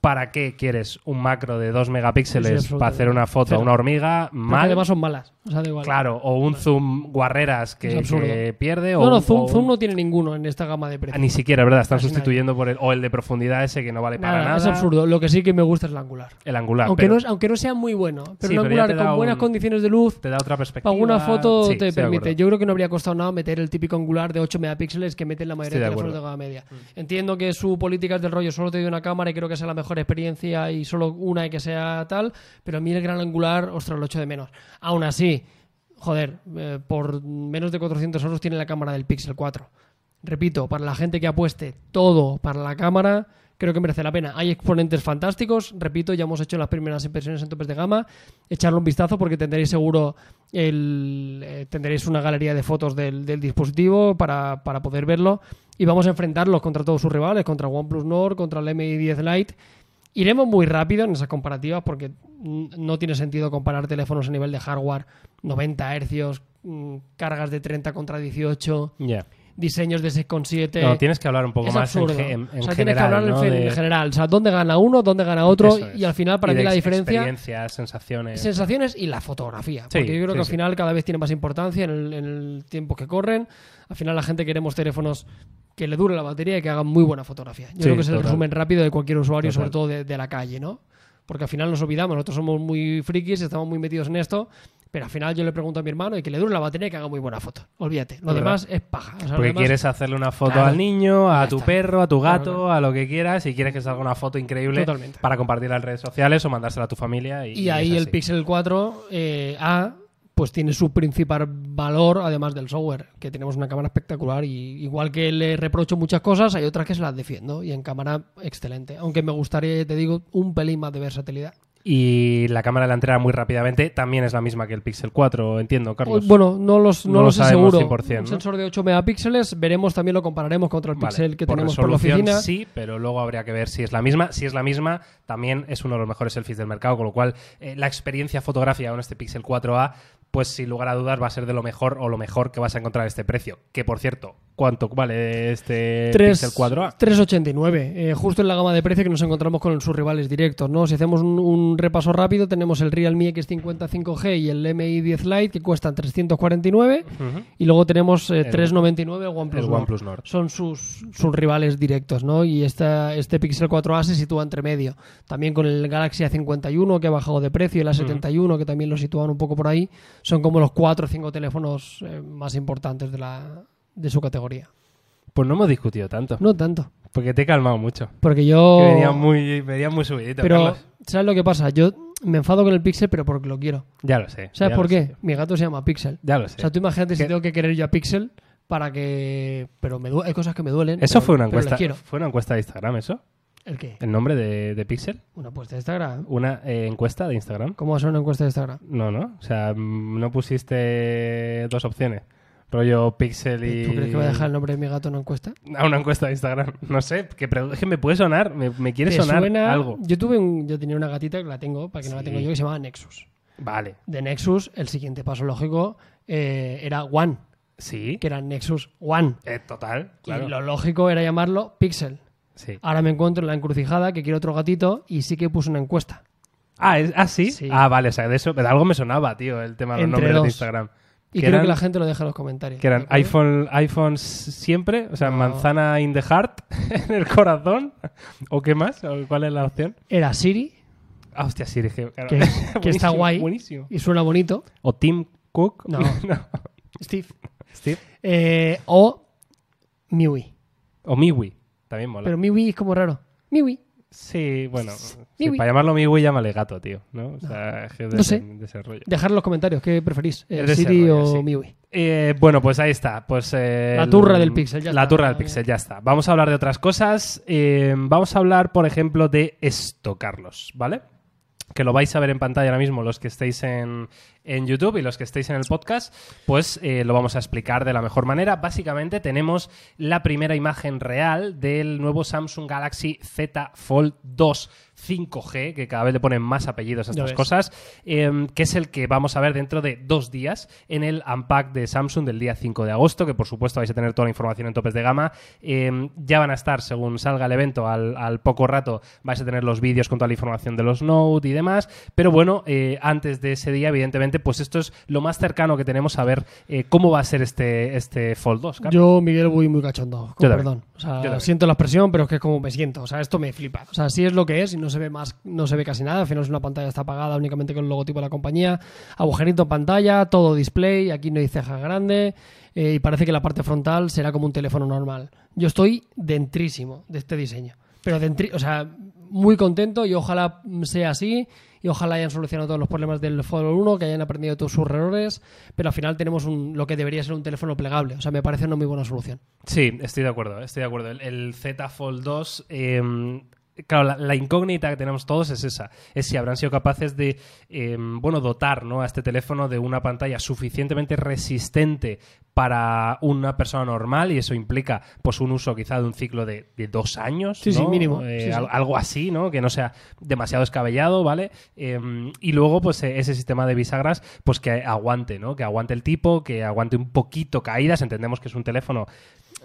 ¿para qué quieres un macro de 2 Sí, megapíxeles sí, para hacer una foto a una hormiga? Mal. además son malas. O sea, da igual. Claro, o un zoom guarreras que, pierde. o No, no, un- Zoom, o Zoom un- no tiene ninguno en esta gama de Ah, precios. Ni siquiera, ¿verdad? Están Casi sustituyendo por el. O el de profundidad ese que no vale para Nada. Es absurdo. Lo que sí que me gusta es el angular. El angular. aunque, pero no, es- aunque no sea muy bueno, pero Sí, angular con buenas un- condiciones de luz, te da otra perspectiva. para alguna foto Sí, te permite. Yo creo que no habría costado nada meter el típico angular de 8 megapíxeles que meten la mayoría de teléfonos de gama media. Entiendo que su política es del rollo, solo te doy una cámara y creo que es la mejor experiencia y solo una y que sea tal, pero a mí el gran angular, ostras, lo echo de menos. Aún así, joder, eh, por menos de 400 euros tiene la cámara del Pixel 4. Repito, para la gente que apueste todo para la cámara, creo que merece la pena. Hay exponentes fantásticos, repito, ya hemos hecho las primeras impresiones en topes de gama. Echarle un vistazo porque tendréis seguro el, eh, tendréis una galería de fotos del, del dispositivo para, para poder verlo. Y vamos a enfrentarlos contra todos sus rivales, contra OnePlus Nord, contra el MI 10 Lite. Iremos muy rápido en esas comparativas porque no tiene sentido comparar teléfonos a nivel de hardware 90 hercios, mm, cargas de 30 contra 18, Ya. diseños de 6,7. No, tienes que hablar un poco es más en, absurdo. en- en o sea, tienes general. que hablar en ¿no? fe- De- en general. O sea, dónde gana uno, dónde gana otro. Es. Y al final, para mí, la diferencia. Experiencias, sensaciones. Sensaciones y la fotografía. Sí, porque yo creo sí, que al sí. final cada vez tiene más importancia en el, en el tiempo que corren. Al final la gente queremos teléfonos que le dure la batería y que hagan muy buena fotografía. Yo Sí, creo que es el total. resumen rápido de cualquier usuario, Total. sobre todo de, de la calle, ¿no? Porque al final nos olvidamos, nosotros somos muy frikis, estamos muy metidos en esto, pero al final yo le pregunto a mi hermano y que le dure la batería y que haga muy buena foto. Olvídate, lo demás es paja. O sea, Porque demás- quieres hacerle una foto Claro. al niño, a tu perro, a tu gato, claro. a lo que quieras, y quieres que salga una foto increíble Totalmente. para compartirla en redes sociales o mandársela a tu familia. Y, Y ahí el. Pixel 4 eh, A pues tiene su principal valor además del software, que tenemos una cámara espectacular y igual que le reprocho muchas cosas, hay otras que se las defiendo y en cámara excelente, aunque me gustaría, te digo, un pelín más de versatilidad. Y la cámara delantera muy rápidamente también es la misma que el Pixel 4, entiendo, Carlos. Bueno, no los, no No lo los. 100%, Un sensor de 8 megapíxeles, veremos también lo compararemos contra el Vale, Pixel que por tenemos por la oficina. Sí, pero luego habría que ver si es la misma. Si es la misma, también es uno de los mejores selfies del mercado, con lo cual eh, la experiencia fotográfica con este Pixel 4A, pues sin lugar a dudas va a ser de lo mejor o lo mejor que vas a encontrar a este precio. Que por cierto, ¿cuánto vale este Pixel 4A? 3,89, eh, justo en la gama de precio que nos encontramos con sus rivales directos. ¿no? Si hacemos un, un repaso rápido, tenemos el Realme X50 5G y el MI 10 Lite que cuestan 349 Ujú. y luego tenemos eh, 3,99 el OnePlus, el Nord. OnePlus Nord. Son sus, sus rivales directos, ¿no? Y esta, este Pixel 4A se sitúa entre medio. También con el Galaxy A51 que ha bajado de precio y el A71 que también lo sitúan un poco por ahí. Son como los 4 o 5 teléfonos eh, más importantes de, la, de su categoría. Pues no hemos discutido tanto, No tanto. porque te he calmado mucho. Porque yo. Que venía muy, venía muy subidito, pero, Carlos. ¿sabes lo que pasa? Yo me enfado con el Pixel, pero porque lo quiero. Ya lo sé. ¿Sabes por qué? sé. Mi gato se llama Pixel. Ya lo sé. O sea, tú imagínate si tengo que querer yo a Pixel para que. Pero me hay cosas que me duelen. Eso pero- fue una encuesta. quiero. ¿Fue una encuesta de Instagram eso? ¿El qué? ¿El nombre de, de Pixel? Una encuesta de Instagram. ¿Una eh, encuesta de Instagram? ¿Cómo va a ser una encuesta de Instagram? No, no. O sea, mm, no pusiste dos opciones. Rollo Pixel y. ¿Tú crees que va a dejar el nombre de mi gato en una encuesta? A una encuesta de Instagram. <laughs> No sé, que, es que me puede sonar, me, me quiere ¿Te sonar suena? algo. Yo tuve un- yo tenía una gatita que la tengo, para que no la tengo yo, que se llamaba Nexus. Vale. De Nexus, el siguiente paso lógico eh, era One, Sí. que era Nexus One. Eh, total, claro. Y lo lógico era llamarlo Pixel. Sí. Ahora me encuentro en la encrucijada que quiero otro gatito y sí que puse una encuesta. Ah, ¿es- ah, ¿sí? Sí. Ah, vale, o sea, de eso, de algo me sonaba, tío, el tema de los Entre nombres dos. de Instagram. Y creo eran- que la gente lo deja en los comentarios. Que eran iPhone, iPhones siempre, o sea, No. manzana in the heart, <laughs> en el corazón. ¿O qué más? ¿O ¿Cuál es la opción? Era Siri, Ah, hostia, claro. que, que está guay Buenísimo. y suena bonito. O Tim Cook. No. <laughs> Steve. Steve. Eh, o MIUI. O Miwi. También mola. Pero MIUI es como raro. MIUI. Sí, bueno. sí, Miwi. para llamarlo Miwi, llámale gato, tío. ¿no? O sea, es que es de, No sé. ese- de ese rollo. Dejar en los comentarios qué preferís, eh, de ese Siri rollo, o sí. MIUI. Eh, bueno, pues ahí está. Pues, eh, La el- turra del pixel, ya La está. turra del pixel, ya está. Vamos a hablar de otras cosas. Eh, vamos a hablar, por ejemplo, de esto, Carlos, ¿vale? Que lo vais a ver en pantalla ahora mismo los que estéis en, en YouTube y los que estéis en el podcast, pues eh, lo vamos a explicar de la mejor manera. Básicamente tenemos la primera imagen real del nuevo Samsung Galaxy Z Fold 2 5G, que cada vez le ponen más apellidos a estas cosas, eh, que es el que vamos a ver dentro de dos días en el Unpack de Samsung del día 5 de agosto, que por supuesto vais a tener toda la información en topes de gama. Eh, ya van a estar, según salga el evento, al, al poco rato vais a tener los vídeos con toda la información de los Note y demás. Pero bueno, eh, antes de ese día, evidentemente, pues esto es lo más cercano que tenemos a ver eh, cómo va a ser este, este Fold 2. Carlos. Yo, Miguel, voy muy cachondo. Con Yo perdón. O sea, siento la expresión, pero es que es como me siento. O sea, esto me flipa. O sea, sí es lo que es y no se ve más, no se ve casi nada. Al final es una pantalla está apagada únicamente con el logotipo de la compañía. Agujerito en pantalla, todo display. Aquí no hay ceja grande. eh, y parece que la parte frontal será como un teléfono normal. Yo estoy dentrísimo de este diseño. Pero dentri o sea, muy contento y ojalá sea así. Y ojalá hayan solucionado todos los problemas del Fold 1, que hayan aprendido todos sus errores. Pero al final tenemos un, lo que debería ser un teléfono plegable. O sea, me parece una muy buena solución. Sí, estoy de acuerdo, estoy de acuerdo. El, Z Fold 2, eh, claro, la, la incógnita que tenemos todos es esa, es si habrán sido capaces de, eh, bueno, dotar ¿no? a este teléfono de una pantalla suficientemente resistente para una persona normal y eso implica pues un uso quizá de un ciclo de, de dos años, Sí, sí, ¿no? mínimo. Eh, Sí, al- Algo así, ¿no? Que no sea demasiado escabellado, ¿vale? Eh, y luego, pues eh, ese sistema de bisagras, pues que aguante, ¿no? Que aguante el tipo, que aguante un poquito caídas. Entendemos que es un teléfono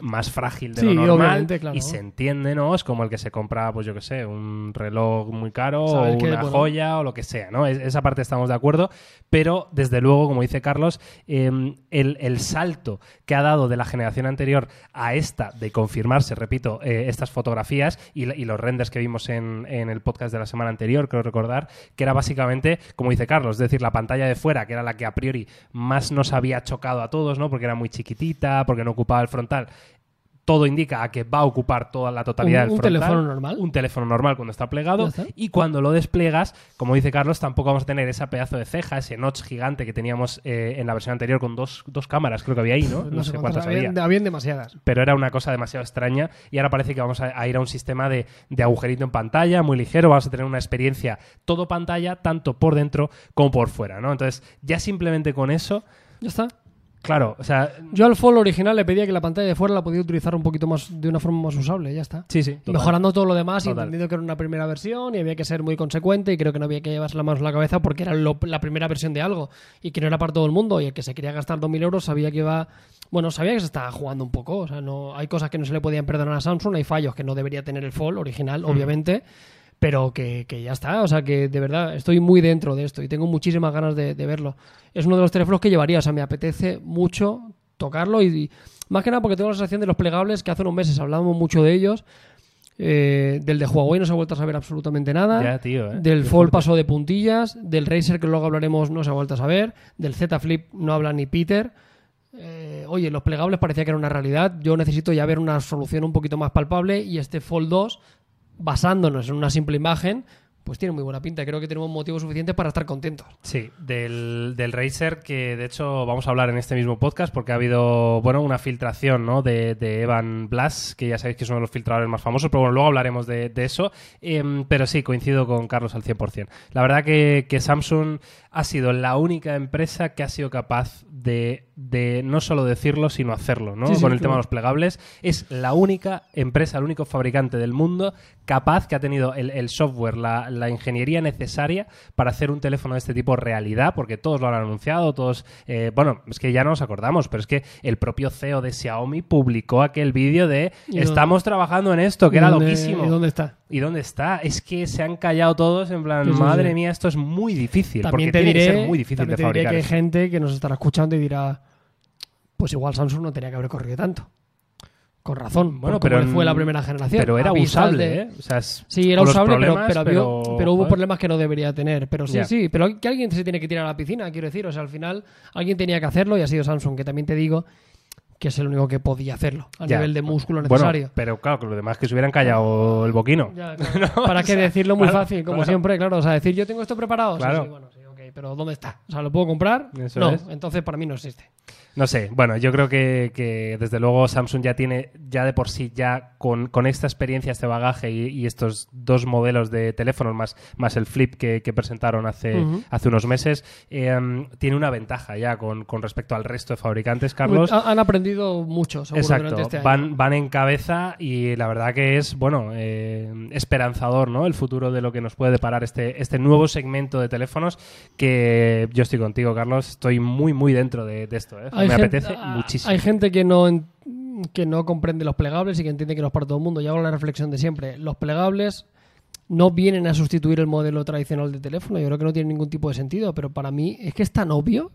más frágil de Sí, lo normal claro. y se entiende, ¿no? Es como el que se compra, pues yo qué sé, un reloj muy caro Saber o que, una bueno. joya o lo que sea, ¿no? Es- esa parte estamos de acuerdo, pero desde luego, como dice Carlos, eh, el, el salto que ha dado de la generación anterior a esta, de confirmarse, repito, eh, estas fotografías y los renders que vimos en, en el podcast de la semana anterior, creo recordar, que era básicamente, como dice Carlos, es decir, la pantalla de fuera, que era la que a priori más nos había chocado a todos, ¿no? Porque era muy chiquitita, porque no ocupaba el frontal. Todo indica a que va a ocupar toda la totalidad Un- del un frontal. teléfono normal. Un teléfono normal cuando está plegado. Está. Y cuando lo desplegas, como dice Carlos, tampoco vamos a tener esa pedazo de ceja, ese notch gigante que teníamos eh, en la versión anterior con dos, dos cámaras, creo que había ahí, ¿no? <laughs> No, sé cuántas, había habían, habían demasiadas. pero era una cosa demasiado extraña y ahora parece que vamos a, a ir a un sistema de, de agujerito en pantalla muy ligero, vamos a tener una experiencia todo pantalla, tanto por dentro como por fuera, ¿no? Entonces, ya simplemente con eso, Ya está. Claro, o sea, Yo al Fold original le pedía que la pantalla de fuera la podía utilizar un poquito más de una forma más usable, ya está. sí, sí, total. Mejorando todo lo demás y Total. entendiendo que era una primera versión y había que ser muy consecuente y creo que no había que llevarse la mano en la cabeza porque era lo- la primera versión de algo y que no era para todo el mundo y el que se quería gastar 2.000 euros sabía que iba... Bueno, sabía que se estaba jugando un poco, o sea, no hay cosas que no se le podían perdonar a Samsung, hay fallos que no debería tener el Fold original, obviamente, pero que, que ya está, o sea, que de verdad estoy muy dentro de esto y tengo muchísimas ganas de, de verlo. Es uno de los teléfonos que llevaría, o sea, me apetece mucho tocarlo y, y más que nada porque tengo la sensación de los plegables que hace unos meses hablábamos mucho de ellos. Eh, del de Huawei no se ha vuelto a saber absolutamente nada. Ya, tío, ¿eh? Del Qué Fold pasó de puntillas. Del Razer, que luego hablaremos, no se ha vuelto a saber. Del Z Flip no habla ni Peter. Eh, oye, los plegables parecía que era una realidad. Yo necesito ya ver una solución un poquito más palpable. Y este Fold 2, basándonos en una simple imagen, pues tiene muy buena pinta. Creo que tenemos motivos suficientes para estar contentos. Sí, del, del Razer, que de hecho vamos a hablar en este mismo podcast porque ha habido, bueno, una filtración, ¿no? De, Evan Blass, que ya sabéis que es uno de los filtradores más famosos, pero bueno, luego hablaremos de, eso. Em, pero sí, coincido con Carlos al 100%. La verdad que Samsung ha sido la única empresa que ha sido capaz de de no solo decirlo, sino hacerlo, ¿no? Sí, sí, Con el claro. tema de los plegables. Es la única empresa, el único fabricante del mundo capaz que ha tenido el, el software, la, la ingeniería necesaria para hacer un teléfono de este tipo realidad, porque todos lo han anunciado, todos... eh, bueno, es que ya no nos acordamos, pero es que el propio CEO de Xiaomi publicó aquel vídeo de ¿Y dónde- estamos trabajando en esto, que era ¿Dónde- loquísimo. ¿Y dónde está? ¿Y dónde está? Es que se han callado todos en plan, Sí, sí, madre sí. mía, esto es muy difícil. También porque te tiene diré, que ser muy difícil de te diré fabricar. que hay gente que nos estará escuchando y dirá, pues igual Samsung no tenía que haber corrido tanto. Con razón, Bueno, pero pero fue la primera generación. Pero era usable, de- ¿eh? O sea, es- Sí, era usable, pero, pero, había- pero hubo problemas que no debería tener. Pero sí, sí, pero que alguien se tiene que tirar a la piscina, quiero decir. O sea, al final alguien tenía que hacerlo y ha sido Samsung, que también te digo que es el único que podía hacerlo a Ya. nivel de músculo Bueno, necesario. pero claro, que los demás que se hubieran callado el boquino. Ya, <laughs> claro. ¿Para qué decirlo muy claro, fácil? Como claro. siempre, claro. O sea, decir yo tengo esto preparado. Sí, Claro. sí, bueno, sí, ok, pero ¿dónde está? O sea, ¿lo puedo comprar? Eso no, es. entonces para mí no existe. No sé, bueno, yo creo que, que desde luego Samsung ya tiene, ya de por sí, ya con, con esta experiencia, este bagaje y, y estos dos modelos de teléfonos, más, más el Flip que, que presentaron hace, hace unos meses, eh, tiene una ventaja ya con, con respecto al resto de fabricantes, Carlos. Ha- Han aprendido mucho, seguro, Exacto, durante este año. van, van en cabeza y la verdad que es, bueno, eh, esperanzador, ¿no? El futuro de lo que nos puede deparar este, este nuevo segmento de teléfonos que yo estoy contigo, Carlos, estoy muy, muy dentro de, de esto, ¿eh? Hay Me gente- apetece ah, muchísimo. Hay gente que no, en- que no comprende los plegables y que entiende que no es para todo el mundo. Yo hago la reflexión de siempre. Los plegables no vienen a sustituir el modelo tradicional de teléfono. Yo creo que no tiene ningún tipo de sentido, pero para mí es que es tan obvio.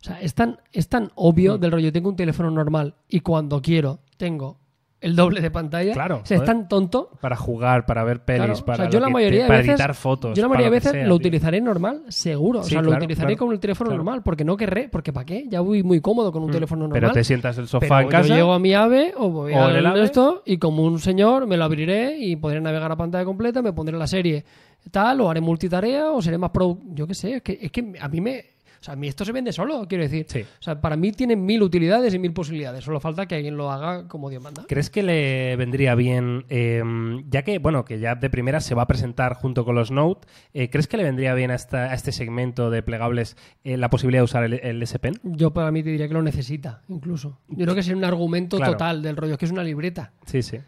O sea, es tan, es tan obvio del rollo. Tengo un teléfono normal y cuando quiero tengo el doble de pantalla. Claro, O sea, es tan tonto. Para jugar, para ver pelis, Claro, o para, sea, yo la mayoría te- para veces, editar fotos. yo la mayoría de veces sea, lo tío. utilizaré normal, seguro. Sí, o sea, lo utilizaré claro, con el teléfono normal, porque no querré, porque ¿para qué? Ya voy muy cómodo con un teléfono normal. Mm. Pero te sientas en el sofá Pero en casa. Yo llego a mi AVE o voy o a el esto y como un señor me lo abriré y podré navegar a pantalla completa, me pondré la serie tal, o haré multitarea, o seré más pro. Yo qué sé, es que, es que a mí me. O sea, a mí esto se vende solo, quiero decir. Sí. O sea, para mí tiene mil utilidades y mil posibilidades. Solo falta que alguien lo haga como Dios manda. ¿Crees que le vendría bien, eh, ya que, bueno, que ya de primera se va a presentar junto con los Note, eh, ¿crees que le vendría bien a, esta- a este segmento de plegables eh, la posibilidad de usar el, el S Pen? Yo para mí te diría que lo necesita, incluso. Yo creo que es un argumento Claro. total del rollo, es que es una libreta. Sí, sí.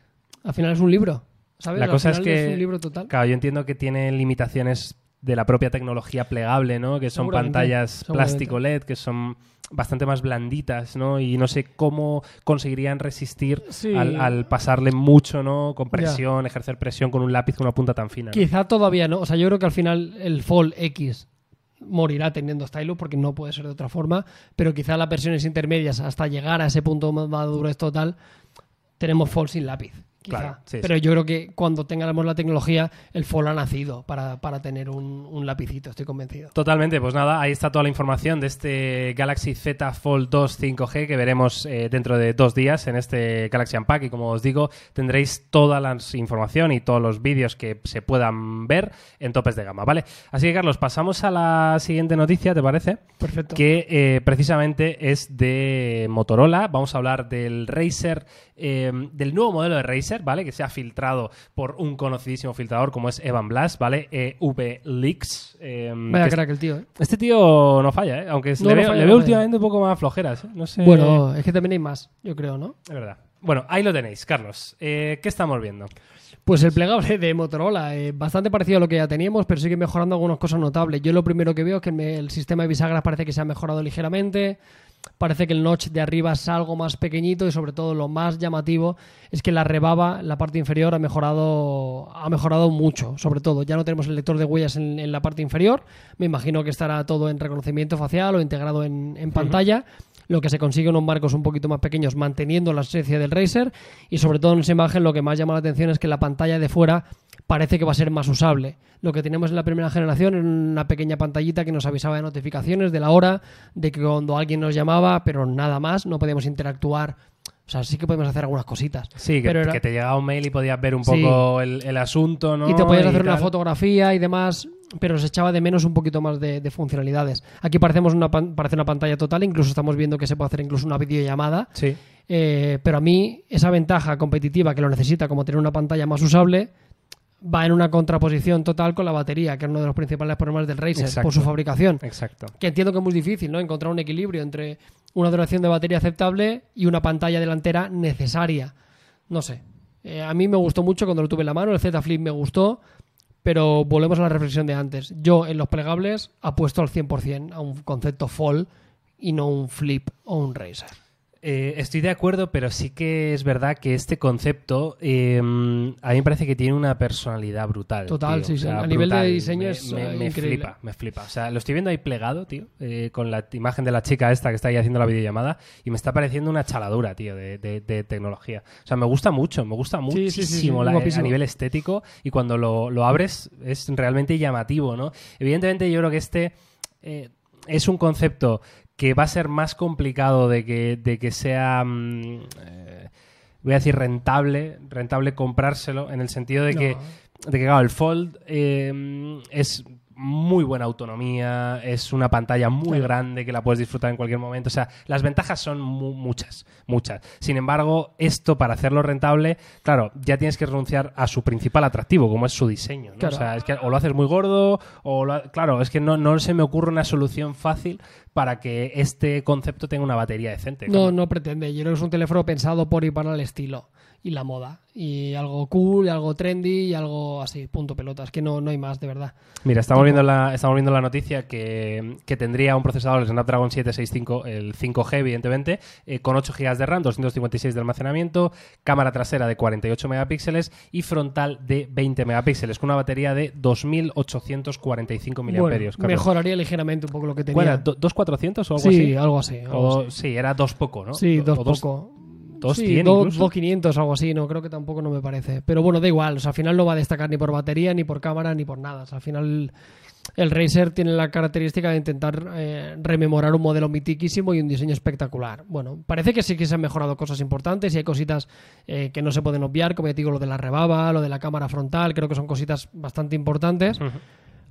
Al final es un libro. ¿Sabes? La cosa es que, un libro total. claro, yo entiendo que tiene limitaciones de la propia tecnología plegable, ¿no? Que son pantallas plástico LED, que son bastante más blanditas, ¿no? Y no sé cómo conseguirían resistir Sí. al, al pasarle mucho, ¿no? Con presión, ejercer presión con un lápiz con una punta tan fina. ¿no? Quizá todavía no. O sea, yo creo que al final el Fold X morirá teniendo stylus porque no puede ser de otra forma, pero quizá las versiones intermedias hasta llegar a ese punto de madurez total tenemos Fold sin lápiz. Quizá. Claro, sí, pero sí. yo creo que cuando tengamos la tecnología, el Fold ha nacido para, para tener un, un lapicito, estoy convencido. Totalmente, pues nada, ahí está toda la información de este Galaxy Z Fold 2 5G que veremos eh, dentro de dos días en este Galaxy Unpack y como os digo, tendréis toda la información y todos los vídeos que se puedan ver en topes de gama, ¿vale? Así que Carlos, pasamos a la siguiente noticia, ¿te parece? Perfecto. Que eh, precisamente es de Motorola, vamos a hablar del Razer, eh, del nuevo modelo de Razer, ¿vale? Que se ha filtrado por un conocidísimo filtrador como es Evan Blast, ¿vale? EV Leaks. eh, Vaya crack el tío, ¿eh? este tío no falla, ¿eh? Aunque No, le, no veo, falla, le no veo falla. últimamente un poco más flojeras, ¿eh? No sé. Bueno, es que también hay más, yo creo, ¿no? Es verdad. Bueno, ahí lo tenéis, Carlos. Eh, ¿Qué estamos viendo? Pues el plegable de Motorola, eh, bastante parecido a lo que ya teníamos, pero sigue mejorando algunas cosas notables. Yo lo primero que veo es que el sistema de bisagras parece que se ha mejorado ligeramente, parece que el notch de arriba es algo más pequeñito y sobre todo lo más llamativo es que la rebaba, la parte inferior, ha mejorado, ha mejorado mucho, sobre todo. Ya no tenemos el lector de huellas en, en la parte inferior, me imagino que estará todo en reconocimiento facial o integrado en, en pantalla. Lo que se consigue unos marcos un poquito más pequeños manteniendo la esencia del Razer y sobre todo en esa imagen lo que más llama la atención es que la pantalla de fuera parece que va a ser más usable. Lo que teníamos en la primera generación era una pequeña pantallita que nos avisaba de notificaciones, de la hora, de que cuando alguien nos llamaba, pero nada más, no podíamos interactuar. O sea, sí que podemos hacer algunas cositas. Sí, que, Pero era- que te llegaba un mail y podías ver un Sí. poco el, el asunto, ¿no? y te podías hacer una fotografía y demás, pero se echaba de menos un poquito más de, de funcionalidades. Aquí parecemos una, parece una pantalla total, incluso estamos viendo que se puede hacer incluso una videollamada. Sí. Eh, pero a mí esa ventaja competitiva que lo necesita como tener una pantalla más usable va en una contraposición total con la batería, que es uno de los principales problemas del Razer Exacto. por su fabricación. Exacto. Que entiendo que es muy difícil, ¿no? Encontrar un equilibrio entre una duración de batería aceptable y una pantalla delantera necesaria. No sé. Eh, a mí me gustó mucho cuando lo tuve en la mano, el Z Flip me gustó, pero volvemos a la reflexión de antes. Yo en los plegables apuesto al 100% a un concepto fall y no un flip o un racer. Eh, estoy de acuerdo, pero sí que es verdad que este concepto eh, a mí me parece que tiene una personalidad brutal. Total, tío. sí, O sí. sea, A nivel de diseño Me- es, me, eh, me flipa, me flipa. O sea, lo estoy viendo ahí plegado, tío, eh, con la imagen de la chica esta que está ahí haciendo la videollamada y me está pareciendo una chaladura, tío, de, de- de tecnología. O sea, me gusta mucho, me gusta Sí, sí, sí, sí, muchísimo la- a nivel estético y cuando lo, lo abres es realmente llamativo, ¿no? Evidentemente yo creo que este es un concepto que va a ser más complicado de que, de que sea, mm, eh, voy a decir, rentable, rentable comprárselo, en el sentido de, No. que, de que, claro, el Fold eh, es muy buena autonomía, es una pantalla muy Claro. grande que la puedes disfrutar en cualquier momento. O sea, las ventajas son mu- muchas, muchas. Sin embargo, esto para hacerlo rentable, claro, ya tienes que renunciar a su principal atractivo, como es su diseño. ¿no? Claro. O sea, es que o lo haces muy gordo, o lo ha- claro, es que no, no se me ocurre una solución fácil para que este concepto tenga una batería decente. No, no pretende. Yo creo que es un teléfono pensado por y para el estilo y la moda. Y algo cool, y algo trendy y algo así, punto pelota. Es que no, no hay más, de verdad. Mira, estamos viendo la, estamos viendo la noticia que, que tendría un procesador el Snapdragon 765, el 5G, evidentemente, eh, con 8 GB de RAM, 256 de almacenamiento, cámara trasera de 48 megapíxeles y frontal de 20 megapíxeles, con una batería de 2845 miliamperios. Bueno, mejoraría ligeramente un poco lo que tenía. ¿Cuál era? ¿Do- ¿2.400 o algo sí, así? algo así. algo O- así. sí, era dos poco, ¿no? Sí, dos poco. Dos sí, cien do- incluso. 2.500 algo así, no creo que tampoco no me parece. Pero bueno, da igual, o sea, al final no va a destacar ni por batería, ni por cámara, ni por nada. O sea, al final el Razer tiene la característica de intentar eh, rememorar un modelo mitiquísimo y un diseño espectacular. Bueno, parece que sí que se han mejorado cosas importantes y hay cositas eh, que no se pueden obviar, como ya te digo, lo de la rebaba, lo de la cámara frontal, creo que son cositas bastante importantes.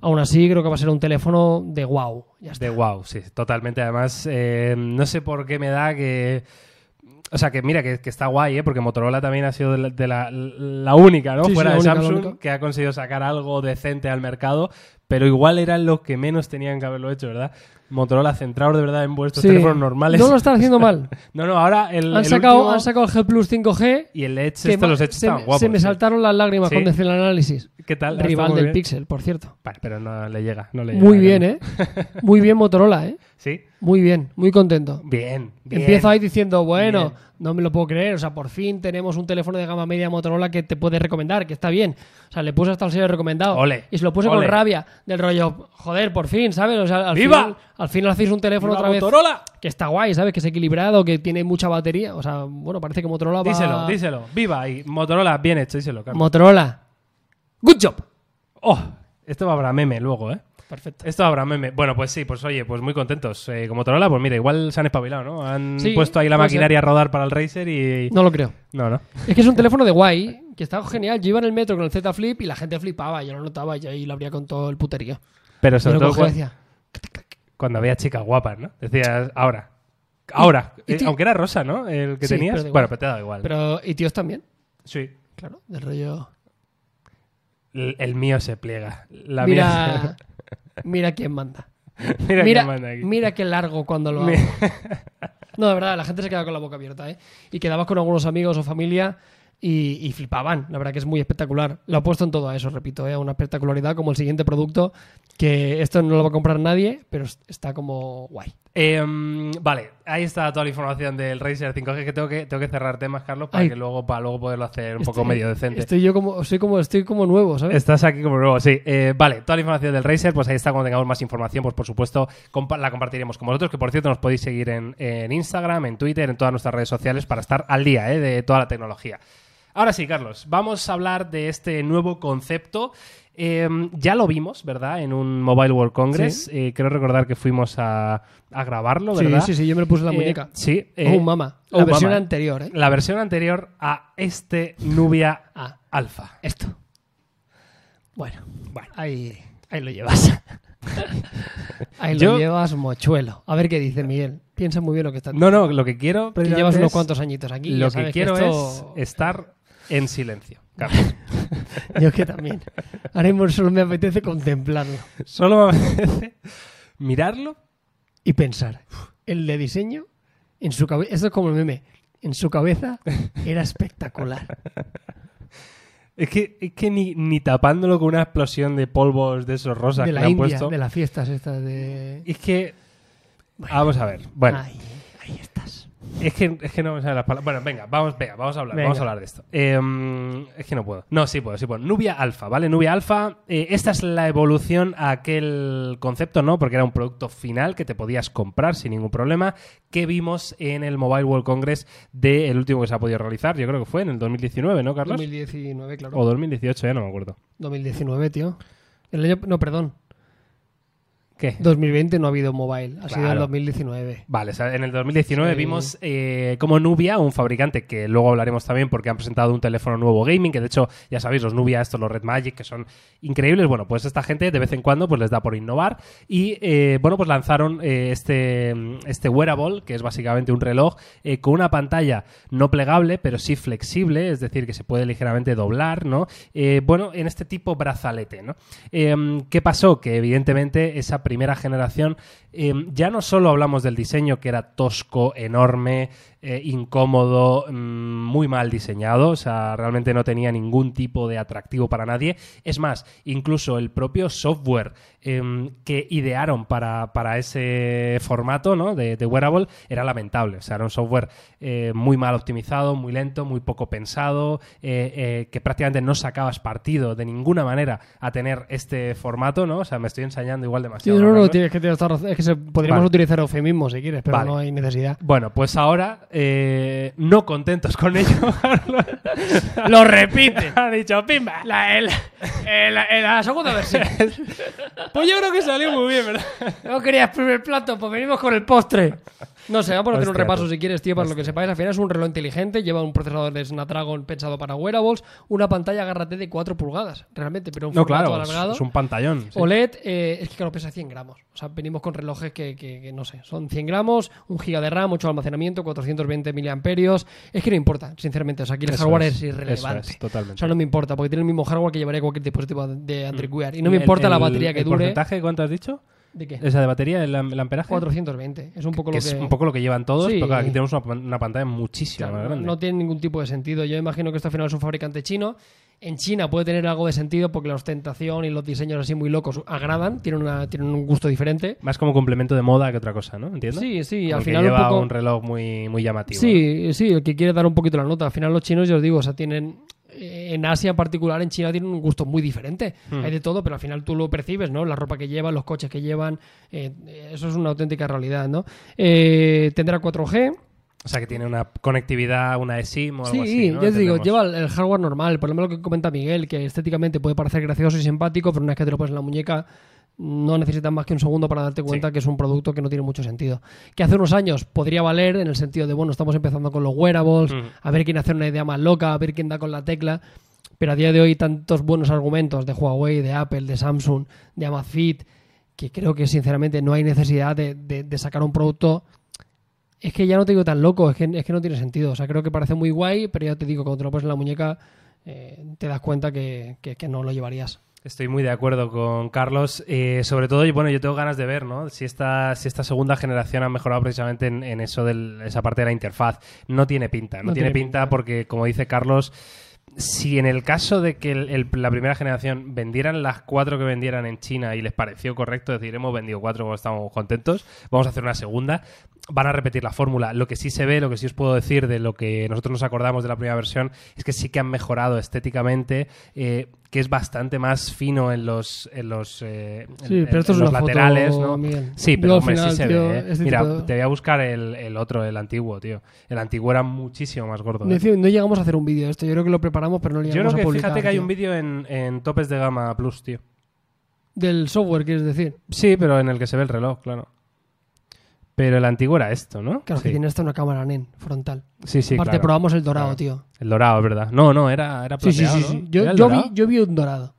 Aún así, creo que va a ser un teléfono de wow. Ya está. De wow, sí, totalmente. Además, eh, no sé por qué me da que. O sea, que mira, que, que está guay, ¿eh? Porque Motorola también ha sido de la, de la- la única, ¿no? Sí, Fuera de única, Samsung, que ha conseguido sacar algo decente al mercado, pero igual eran los que menos tenían que haberlo hecho, ¿verdad? Motorola, centrados de verdad en vuestros Sí. teléfonos normales. No lo están haciendo mal. <laughs> no, no, ahora el. han, el sacado, último han sacado el G Plus 5G. y el Edge, estos, los Edge se, estaban guapos. se me sí. saltaron las lágrimas cuando hice el análisis. ¿Qué tal? ¿Está Rival del bien? Pixel, por cierto. Vale, pero no le llega, no le llega. Muy bien, ¿eh? Muy bien Motorola, ¿eh? <laughs> Sí, Muy bien, muy contento. bien, bien. Empiezo ahí diciendo, bueno, Bien. no me lo puedo creer, o sea, por fin tenemos un teléfono de gama media Motorola que te puede recomendar, que está bien. O sea, le puse hasta el sello recomendado. Ole, y se lo puse ole. con rabia, del rollo, joder, por fin, ¿sabes? O sea, al ¡Viva! Final, al final hacéis un teléfono ¡Viva otra vez Motorola! que está guay, ¿sabes? Que es equilibrado, que tiene mucha batería. O sea, bueno, parece que Motorola va... Díselo, díselo. Viva y Motorola, bien hecho, díselo, Carlos. Motorola. Good job. Oh, esto va habrá meme luego, ¿eh? Perfecto. Esto habrá meme. Bueno, pues sí, pues oye, pues muy contentos. Eh, con Motorola, pues mira, igual se han espabilado, ¿no? Han Sí, puesto ahí la maquinaria a rodar para el Razer y... No lo creo. No, no. Es que es un teléfono de guay, que está genial. Yo iba en el metro con el Z Flip y la gente flipaba, yo lo notaba y ahí lo abría con todo el puterío. Pero sobre todo decía, cuando había chicas guapas, ¿no? Decías, ahora. Ahora. y Eh, aunque era rosa, ¿no? El que Sí, tenías. pero bueno, pero te da igual. Pero, y tíos también, Sí. claro, del rollo. El, el mío se pliega. La mía Mira, <laughs> mira quién manda. <laughs> Mira, Mira, quién manda aquí. mira qué largo cuando lo hago. <laughs> No, de verdad, la gente se quedaba con la boca abierta, ¿eh? Y quedabas con algunos amigos o familia y, y flipaban. La verdad que es muy espectacular. Lo he puesto en todo a eso, repito, ¿eh? Una espectacularidad como el siguiente producto, que esto no lo va a comprar nadie, pero es- está como guay. Em, vale, ahí está toda la información del Razer 5G que tengo que, tengo que cerrar temas, Carlos, para Ay. que luego, para luego poderlo hacer un poco medio decente. Estoy yo como, soy como, estoy como nuevo, ¿sabes? Estás aquí como nuevo, sí. Eh, vale, toda la información del Razer, pues ahí está. Cuando tengamos más información, pues por supuesto compa- la compartiremos con vosotros. Que por cierto nos podéis seguir en, en Instagram, en Twitter, en todas nuestras redes sociales para estar al día eh, de toda la tecnología. Ahora sí, Carlos, vamos a hablar de este nuevo concepto. Eh, ya lo vimos, ¿verdad? En un Mobile World Congress. Eh, creo recordar que fuimos a, a grabarlo, sí, ¿verdad? sí, sí, yo me lo puse la Eh, muñeca. sí. o eh, mama. o La versión mama. anterior, ¿eh? La versión anterior a este Nubia Ah, Alpha. esto. Bueno, Bueno, ahí, ahí lo llevas. <laughs> ahí lo Yo- llevas mochuelo. A ver qué dice Miguel. Piensa muy bien lo que está no, no, lo que quiero. Que llevas unos cuantos añitos aquí. Lo que quiero esto- es estar en silencio. Carlos. <laughs> Yo que también. Ahora mismo solo me apetece contemplarlo Solo me apetece mirarlo y pensar. El de diseño En su cabeza, esto es como el meme. En su cabeza era espectacular. <laughs> Es que, es que ni, ni tapándolo con una explosión de polvos de esos rosas de que la le han India, puesto. de las fiestas estas de... Es que. Vamos a ver. Bueno, Ahí, ahí estás. Es que, es que no me salen las palabras. Bueno, venga, vamos, venga, vamos a hablar, Venga. vamos a hablar de esto. Eh, es que no puedo. No, sí puedo, sí puedo. Nubia Alpha, ¿vale? Nubia Alpha, eh, esta es la evolución a aquel concepto, ¿no? Porque era un producto final que te podías comprar sin ningún problema, que vimos en el Mobile World Congress del último que se ha podido realizar. Yo creo que fue en el 2019, ¿no, Carlos? 2019, claro. O 2018, ya no me acuerdo. 2019, tío. El año, no, perdón. ¿Qué? 2020 no ha habido mobile, ha sido el Claro. 2019. Vale, o sea, en el 2019 Sí. vimos eh, como Nubia, un fabricante que luego hablaremos también porque han presentado un teléfono nuevo gaming, que de hecho, ya sabéis, los Nubia, estos, los Red Magic, que son increíbles. Bueno, pues esta gente de vez en cuando pues les da por innovar y, eh, bueno, pues lanzaron eh, este, este wearable, que es básicamente un reloj eh, con una pantalla no plegable, pero sí flexible, es decir, que se puede ligeramente doblar, ¿no? Bueno, en este tipo brazalete, ¿no? Eh, ¿Qué pasó? Que evidentemente esa primera generación eh, ya no solo hablamos del diseño que era tosco, enorme, eh, incómodo, mm, muy mal diseñado, o sea, realmente no tenía ningún tipo de atractivo para nadie. Es más, incluso el propio software eh, que idearon para, para ese formato ¿no? de, de wearable era lamentable. O sea, era un software eh, muy mal optimizado, muy lento, muy poco pensado, eh, eh, que prácticamente no sacabas partido de ninguna manera a tener este formato, ¿no? O sea, me estoy enseñando igual Sí, demasiado. no, no, Carlos. tienes que, razón. es que se- podríamos Vale. utilizar eufemismo si quieres, pero Vale. no hay necesidad. Bueno, pues ahora, eh, no contentos con ello, <laughs> ¡Lo repite! <laughs> ha dicho ¡pimba! La, el- el- el- la segunda versión. <laughs> Pues yo creo que salió muy bien, ¿verdad? No querías primer plato, pues venimos con el postre. No sé, vamos a hacer un repaso tú. si quieres, tío, para lo que sepáis. Al final es un reloj inteligente, lleva un procesador de Snapdragon pensado para wearables, una pantalla, agárrate, de 4 pulgadas, realmente, pero un No, formato claro, alargado. es un pantallón. sí. OLED, eh, es que claro, pesa 100 gramos. O sea, venimos con relojes que, que- que no sé, son 100 gramos, un giga de RAM, 8 almacenamiento, 420 miliamperios. Es que no importa, sinceramente. O sea, aquí el Eso hardware es, es, irrelevante. eso es, totalmente. O sea, no me importa, porque tiene el mismo hardware que llevaría cualquier dispositivo de Android Wear. Y no me El- importa la el- batería que el dure. porcentaje cuánto has dicho? ¿De qué? ¿Esa de batería, el, el amperaje? 420. Es un poco que lo es que. un poco lo que llevan todos, Sí. pero claro, aquí tenemos una, una pantalla muchísimo Claro, más grande. no tiene ningún tipo de sentido. Yo imagino que esto al final es un fabricante chino. En China puede tener algo de sentido porque la ostentación y los diseños así muy locos agradan, tienen, una, tienen un gusto diferente. Más como complemento de moda que otra cosa, ¿no? ¿Entiendes? Sí, sí, Como al que final un lleva poco. un reloj muy, muy llamativo. ¿no? Sí, sí, el que quiere dar un poquito la nota. Al final los chinos, yo os digo, o sea, tienen en Asia en particular, en China tienen un gusto muy diferente. Hmm. Hay de todo, pero al final tú lo percibes, ¿no? La ropa que llevan, los coches que llevan, eh, eso es una auténtica realidad, ¿no? Eh, tendrá 4G. O sea, que tiene una conectividad, una eSIM o algo Sí, así, ¿no? yo te digo, lleva el hardware normal. Por lo menos lo que comenta Miguel, que estéticamente puede parecer gracioso y simpático, pero una vez que te lo pones en la muñeca, no necesitas más que un segundo para darte cuenta Sí. que es un producto que no tiene mucho sentido. Que hace unos años podría valer en el sentido de, bueno, estamos empezando con los wearables, a ver quién hace una idea más loca, a ver quién da con la tecla. Pero a día de hoy, tantos buenos argumentos de Huawei, de Apple, de Samsung, de Amazfit, que creo que sinceramente no hay necesidad de, de- de sacar un producto. Es que ya no te digo tan loco, es que, es que no tiene sentido. O sea, creo que parece muy guay, pero ya te digo, cuando te lo pones en la muñeca, eh, te das cuenta que, que- que no lo llevarías. Estoy muy de acuerdo con Carlos. Eh, sobre todo, y bueno, yo tengo ganas de ver, ¿no? Si esta, si esta segunda generación ha mejorado precisamente en, en eso de esa parte de la interfaz. No tiene pinta, no, No tiene, tiene pinta, pinta. porque, como dice Carlos, si en el caso de que el- el- la primera generación vendieran las cuatro que vendieran en China y les pareció correcto, es decir, hemos vendido cuatro, estamos contentos, vamos a hacer una segunda, van a repetir la fórmula. Lo que sí se ve, lo que sí os puedo decir de lo que nosotros nos acordamos de la primera versión, es que sí que han mejorado estéticamente, eh, que es bastante más fino en los, en los, eh, en- Sí, pero en- esto en es los una foto, laterales, ¿no? Miguel. Sí, pero hombre, final, sí se tío, ve. ¿eh? este Mira, de- te voy a buscar el, el otro, el antiguo, tío. El antiguo era muchísimo más gordo. No, ¿eh? no llegamos a hacer un vídeo de esto. Yo creo que lo preparamos, pero no lo Yo llegamos creo a que publicar. fíjate que hay tío. un vídeo en, en topes de gama plus, tío. Del software, quieres decir. Sí, pero en el que se ve el reloj, claro. Pero el antiguo era esto, ¿no? Claro, sí. que tiene hasta una cámara NEN frontal. sí, sí, Aparte, claro. probamos el dorado, Claro. tío. El dorado, es verdad. No, no, era, era Sí, sí, plateado, sí. ¿no? sí. Yo, ¿Era el yo, vi, yo vi un dorado.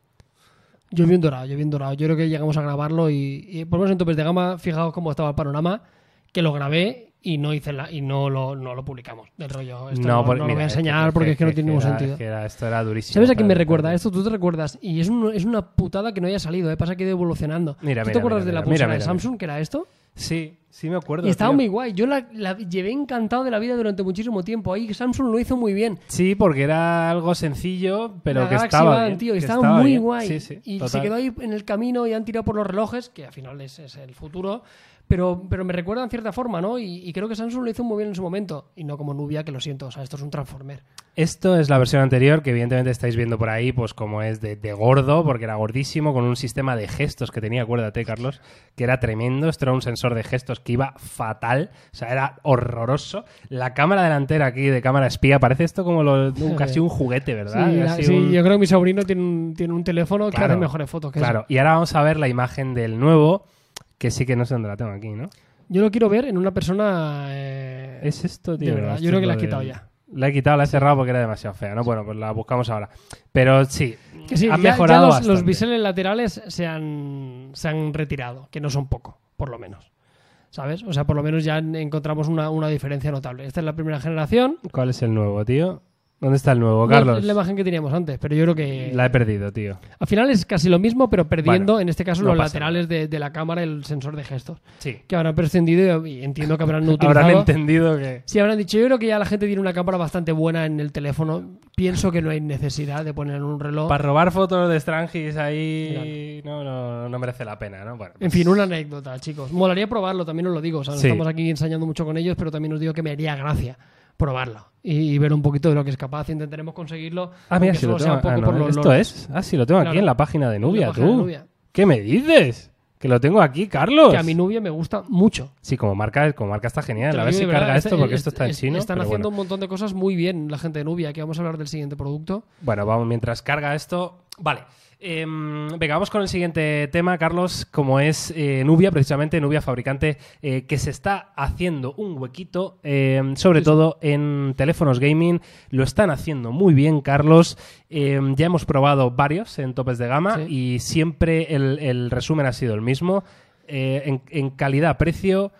Yo vi un dorado, yo vi un dorado. Yo creo que llegamos a grabarlo y, y por lo menos en topes de gama, fijaos cómo estaba el panorama, que lo grabé y no hice la, y no lo, no lo publicamos. Del rollo. Esto no, por- no lo mira, voy a es enseñar porque es que no tiene ningún sentido. que era- esto era durísimo. ¿Sabes a quién me recuerda esto? Tú te recuerdas. Y es, un- es una putada que no haya salido, ¿eh? pasa que ha ido evolucionando. Mira, ¿Tú mira, te acuerdas de la pulsera de. Samsung, que era esto? Sí, sí me acuerdo. Y estaba tío. muy guay. Yo la, la llevé encantado de la vida durante muchísimo tiempo. Ahí Samsung lo hizo muy bien. Sí, porque era algo sencillo, pero La que estaba bien. tío, que estaba, muy bien. guay. Sí, sí, y total. se quedó ahí en el camino y han tirado por los relojes, que al final es, es el futuro. Pero, pero me recuerda en cierta forma, ¿no? Y, y creo que Samsung lo hizo muy bien en su momento. Y no como Nubia, que lo siento. O sea, esto es un Transformer. Esto es la versión anterior que evidentemente estáis viendo por ahí, pues como es de, de gordo, porque era gordísimo, con un sistema de gestos que tenía, acuérdate, Carlos, que era tremendo. Esto era un sensor de gestos que iba fatal, o sea, era horroroso. La cámara delantera aquí de cámara espía, parece esto como lo- <laughs> casi un juguete, ¿verdad? Sí, la- Casi sí, un- yo creo que mi sobrino tiene un, tiene un teléfono que hace mejores fotos que Claro, y ahora vamos a ver la imagen del nuevo, que sí que no sé dónde la tengo aquí, ¿no? Yo lo quiero ver en una persona. eh, ¿Es esto, tío? De verdad, yo creo que la has quitado ya. La he quitado, la he cerrado porque era demasiado fea, ¿no? Bueno, pues la buscamos ahora. Pero sí, Que sí, han ya- ya mejorado los, bastante. los biseles laterales se han, se han retirado, que no son poco, por lo menos. ¿Sabes? O sea, por lo menos ya encontramos una, una diferencia notable. Esta es la primera generación. ¿Cuál es el nuevo, tío? ¿Dónde está el nuevo, No Carlos? es la imagen que teníamos antes, pero yo creo que La he perdido, tío. al final es casi lo mismo, pero perdiendo Bueno, en este caso no los pasa laterales de, de la cámara, el sensor de gestos, Sí. que habrán prescindido y entiendo que habrán <laughs> utilizado. Habrán entendido que... Sí, habrán dicho, yo creo que ya la gente tiene una cámara bastante buena en el teléfono. Pienso que no hay necesidad de poner un reloj. Para robar fotos de Strangis ahí no, no, no merece la pena, ¿no? Bueno, En fin, una anécdota, chicos. Molaría probarlo, también os lo digo. O sea, no Sí. estamos aquí ensañando mucho con ellos, pero también os digo que me haría gracia probarlo y, y ver un poquito de lo que es capaz. Intentaremos conseguirlo. Ah, mira, aunque si lo tengo. ah, no, los esto es. Ah, sí, lo tengo aquí en la página de Nubia, página de tú. Nubia. ¿Qué me dices? Que lo tengo aquí, Carlos. Que a mi Nubia me gusta mucho. Sí, como marca, como marca está genial. A ver si carga esto, este- porque esto está en es- chino. Están haciendo bueno. un montón de cosas muy bien la gente de Nubia, que vamos a hablar del siguiente producto. Bueno, vamos, mientras carga esto. Vale. Em, venga, vamos con el siguiente tema, Carlos, como es eh, Nubia, precisamente Nubia fabricante eh, que se está haciendo un huequito, em, sobre todo en teléfonos gaming. Lo están haciendo muy bien, Carlos. Em, ya hemos probado varios en topes de gama Sí. y siempre el, el resumen ha sido el mismo. Eh, en, en calidad-precio,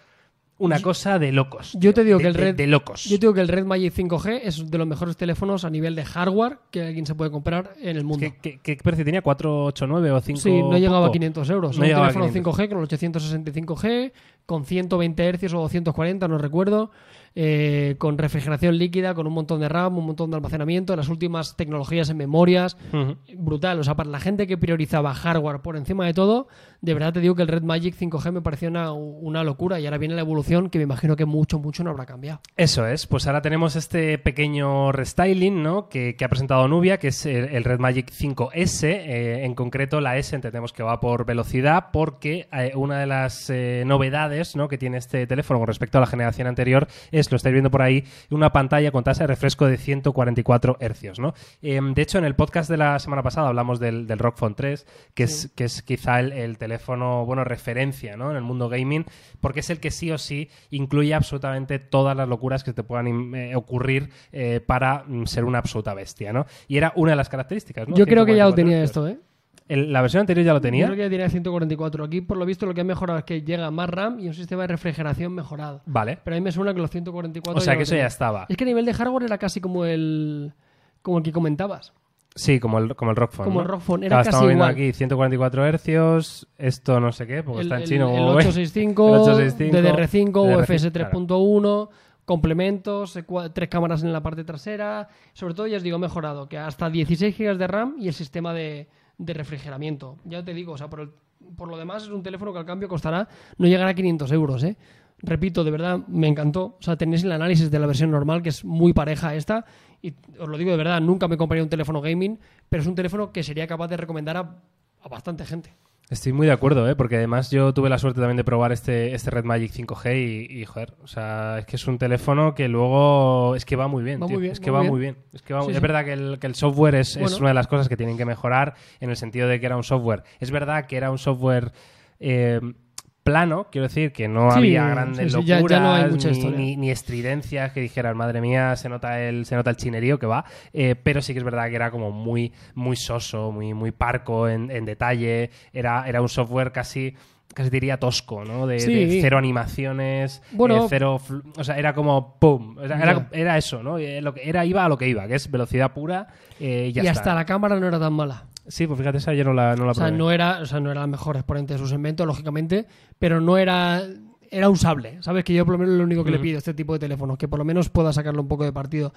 una cosa de locos. Yo te digo De- que el Red- de locos. Yo digo que el Red Magic 5G es de los mejores teléfonos a nivel de hardware que alguien se puede comprar en el mundo. ¿Qué, qué, qué precio tenía? ¿489 o 5? Sí, no llegaba a poco? 500 euros. No un a teléfono 500. 5G con el 865G, con 120 Hz o 240, no recuerdo, eh, con refrigeración líquida, con un montón de RAM, un montón de almacenamiento, las últimas tecnologías en memorias. Brutal. O sea, para la gente que priorizaba hardware por encima de todo, de verdad te digo que el Red Magic 5G me pareció una, una locura y ahora viene la evolución que me imagino que mucho, mucho no habrá cambiado. Eso es, pues ahora tenemos este pequeño restyling ¿no? que, que ha presentado Nubia, que es el, el Red Magic 5S. eh, en concreto, la S entendemos que va por velocidad, porque eh, una de las eh, novedades ¿no? que tiene este teléfono con respecto a la generación anterior es, lo estáis viendo por ahí, una pantalla con tasa de refresco de 144 Hz. ¿no? Eh, de hecho, en el podcast de la semana pasada hablamos del, del Rock Phone 3, que, es, que es quizá el, el teléfono, bueno, referencia ¿no? en el mundo gaming, porque es el que sí o sí incluye absolutamente todas las locuras que te puedan eh, ocurrir eh, para mm, ser una absoluta bestia, ¿no? Y era una de las características, ¿no? Yo creo que ya lo 144 tenía hercios. esto, ¿eh? El- la versión anterior ya lo Yo tenía. creo que ya tenía 144. Aquí, por lo visto, lo que ha mejorado es que llega más RAM y un sistema de refrigeración mejorado. Vale. Pero a mí me suena que los 144 O sea que eso ya estaba. Es que a nivel de hardware era casi como el como el que comentabas. Sí, como el, como el Rock Phone, Como ¿no? el Rock Phone, era Claro, casi estamos viendo igual. aquí 144 hercios, esto no sé qué, porque el, está en el- chino. el como veis. 865, El 865, DDR5, UFS claro. 3.1, complementos, eh, tres cámaras en la parte trasera. Sobre todo, ya os digo, mejorado, que hasta 16 GB de RAM y el sistema de, de refrigeramiento. Ya te digo, o sea, por, el- por lo demás es un teléfono que al cambio costará, no llegará a 500 euros, ¿eh? Repito, de verdad, me encantó. O sea, tenéis el análisis de la versión normal, que es muy pareja a esta. Y os lo digo de verdad, nunca me compraría un teléfono gaming, pero es un teléfono que sería capaz de recomendar a, a bastante gente. Estoy muy de acuerdo, ¿eh? porque además yo tuve la suerte también de probar este, este Red Magic 5G y, y, joder, o sea, es que es un teléfono que luego es que va muy bien, Va tío. muy bien, es que va va muy muy bien. Es, que va- Sí, es sí. verdad que el, que el software es, es una de las cosas que tienen que mejorar en el sentido de que era un software. Es verdad que era un software eh, plano, quiero decir, que no Sí, había grandes sí, sí, ya- ya locuras no hay mucha ni, ni- ni estridencias que dijeran, madre mía, se nota el, se nota el chinerío que va, eh, pero sí que es verdad que era como muy, muy soso, muy, muy parco en, en detalle, era, era un software casi casi diría tosco, ¿no? De, Sí. de cero animaciones, Bueno. eh, cero, flu- o sea, era como pum, o sea, era, era eso, ¿no? Eh, Lo que era iba a lo que iba, que es velocidad pura eh, y ya y está. hasta la cámara no era tan mala. Sí, pues fíjate, esa no la, no la O sea, probé. no era, o sea, no era el mejor exponente de su segmento, lógicamente, pero no era era usable. ¿Sabes? Que yo por lo menos lo único que le Ujú. pido a este tipo de teléfonos, que por lo menos pueda sacarle un poco de partido.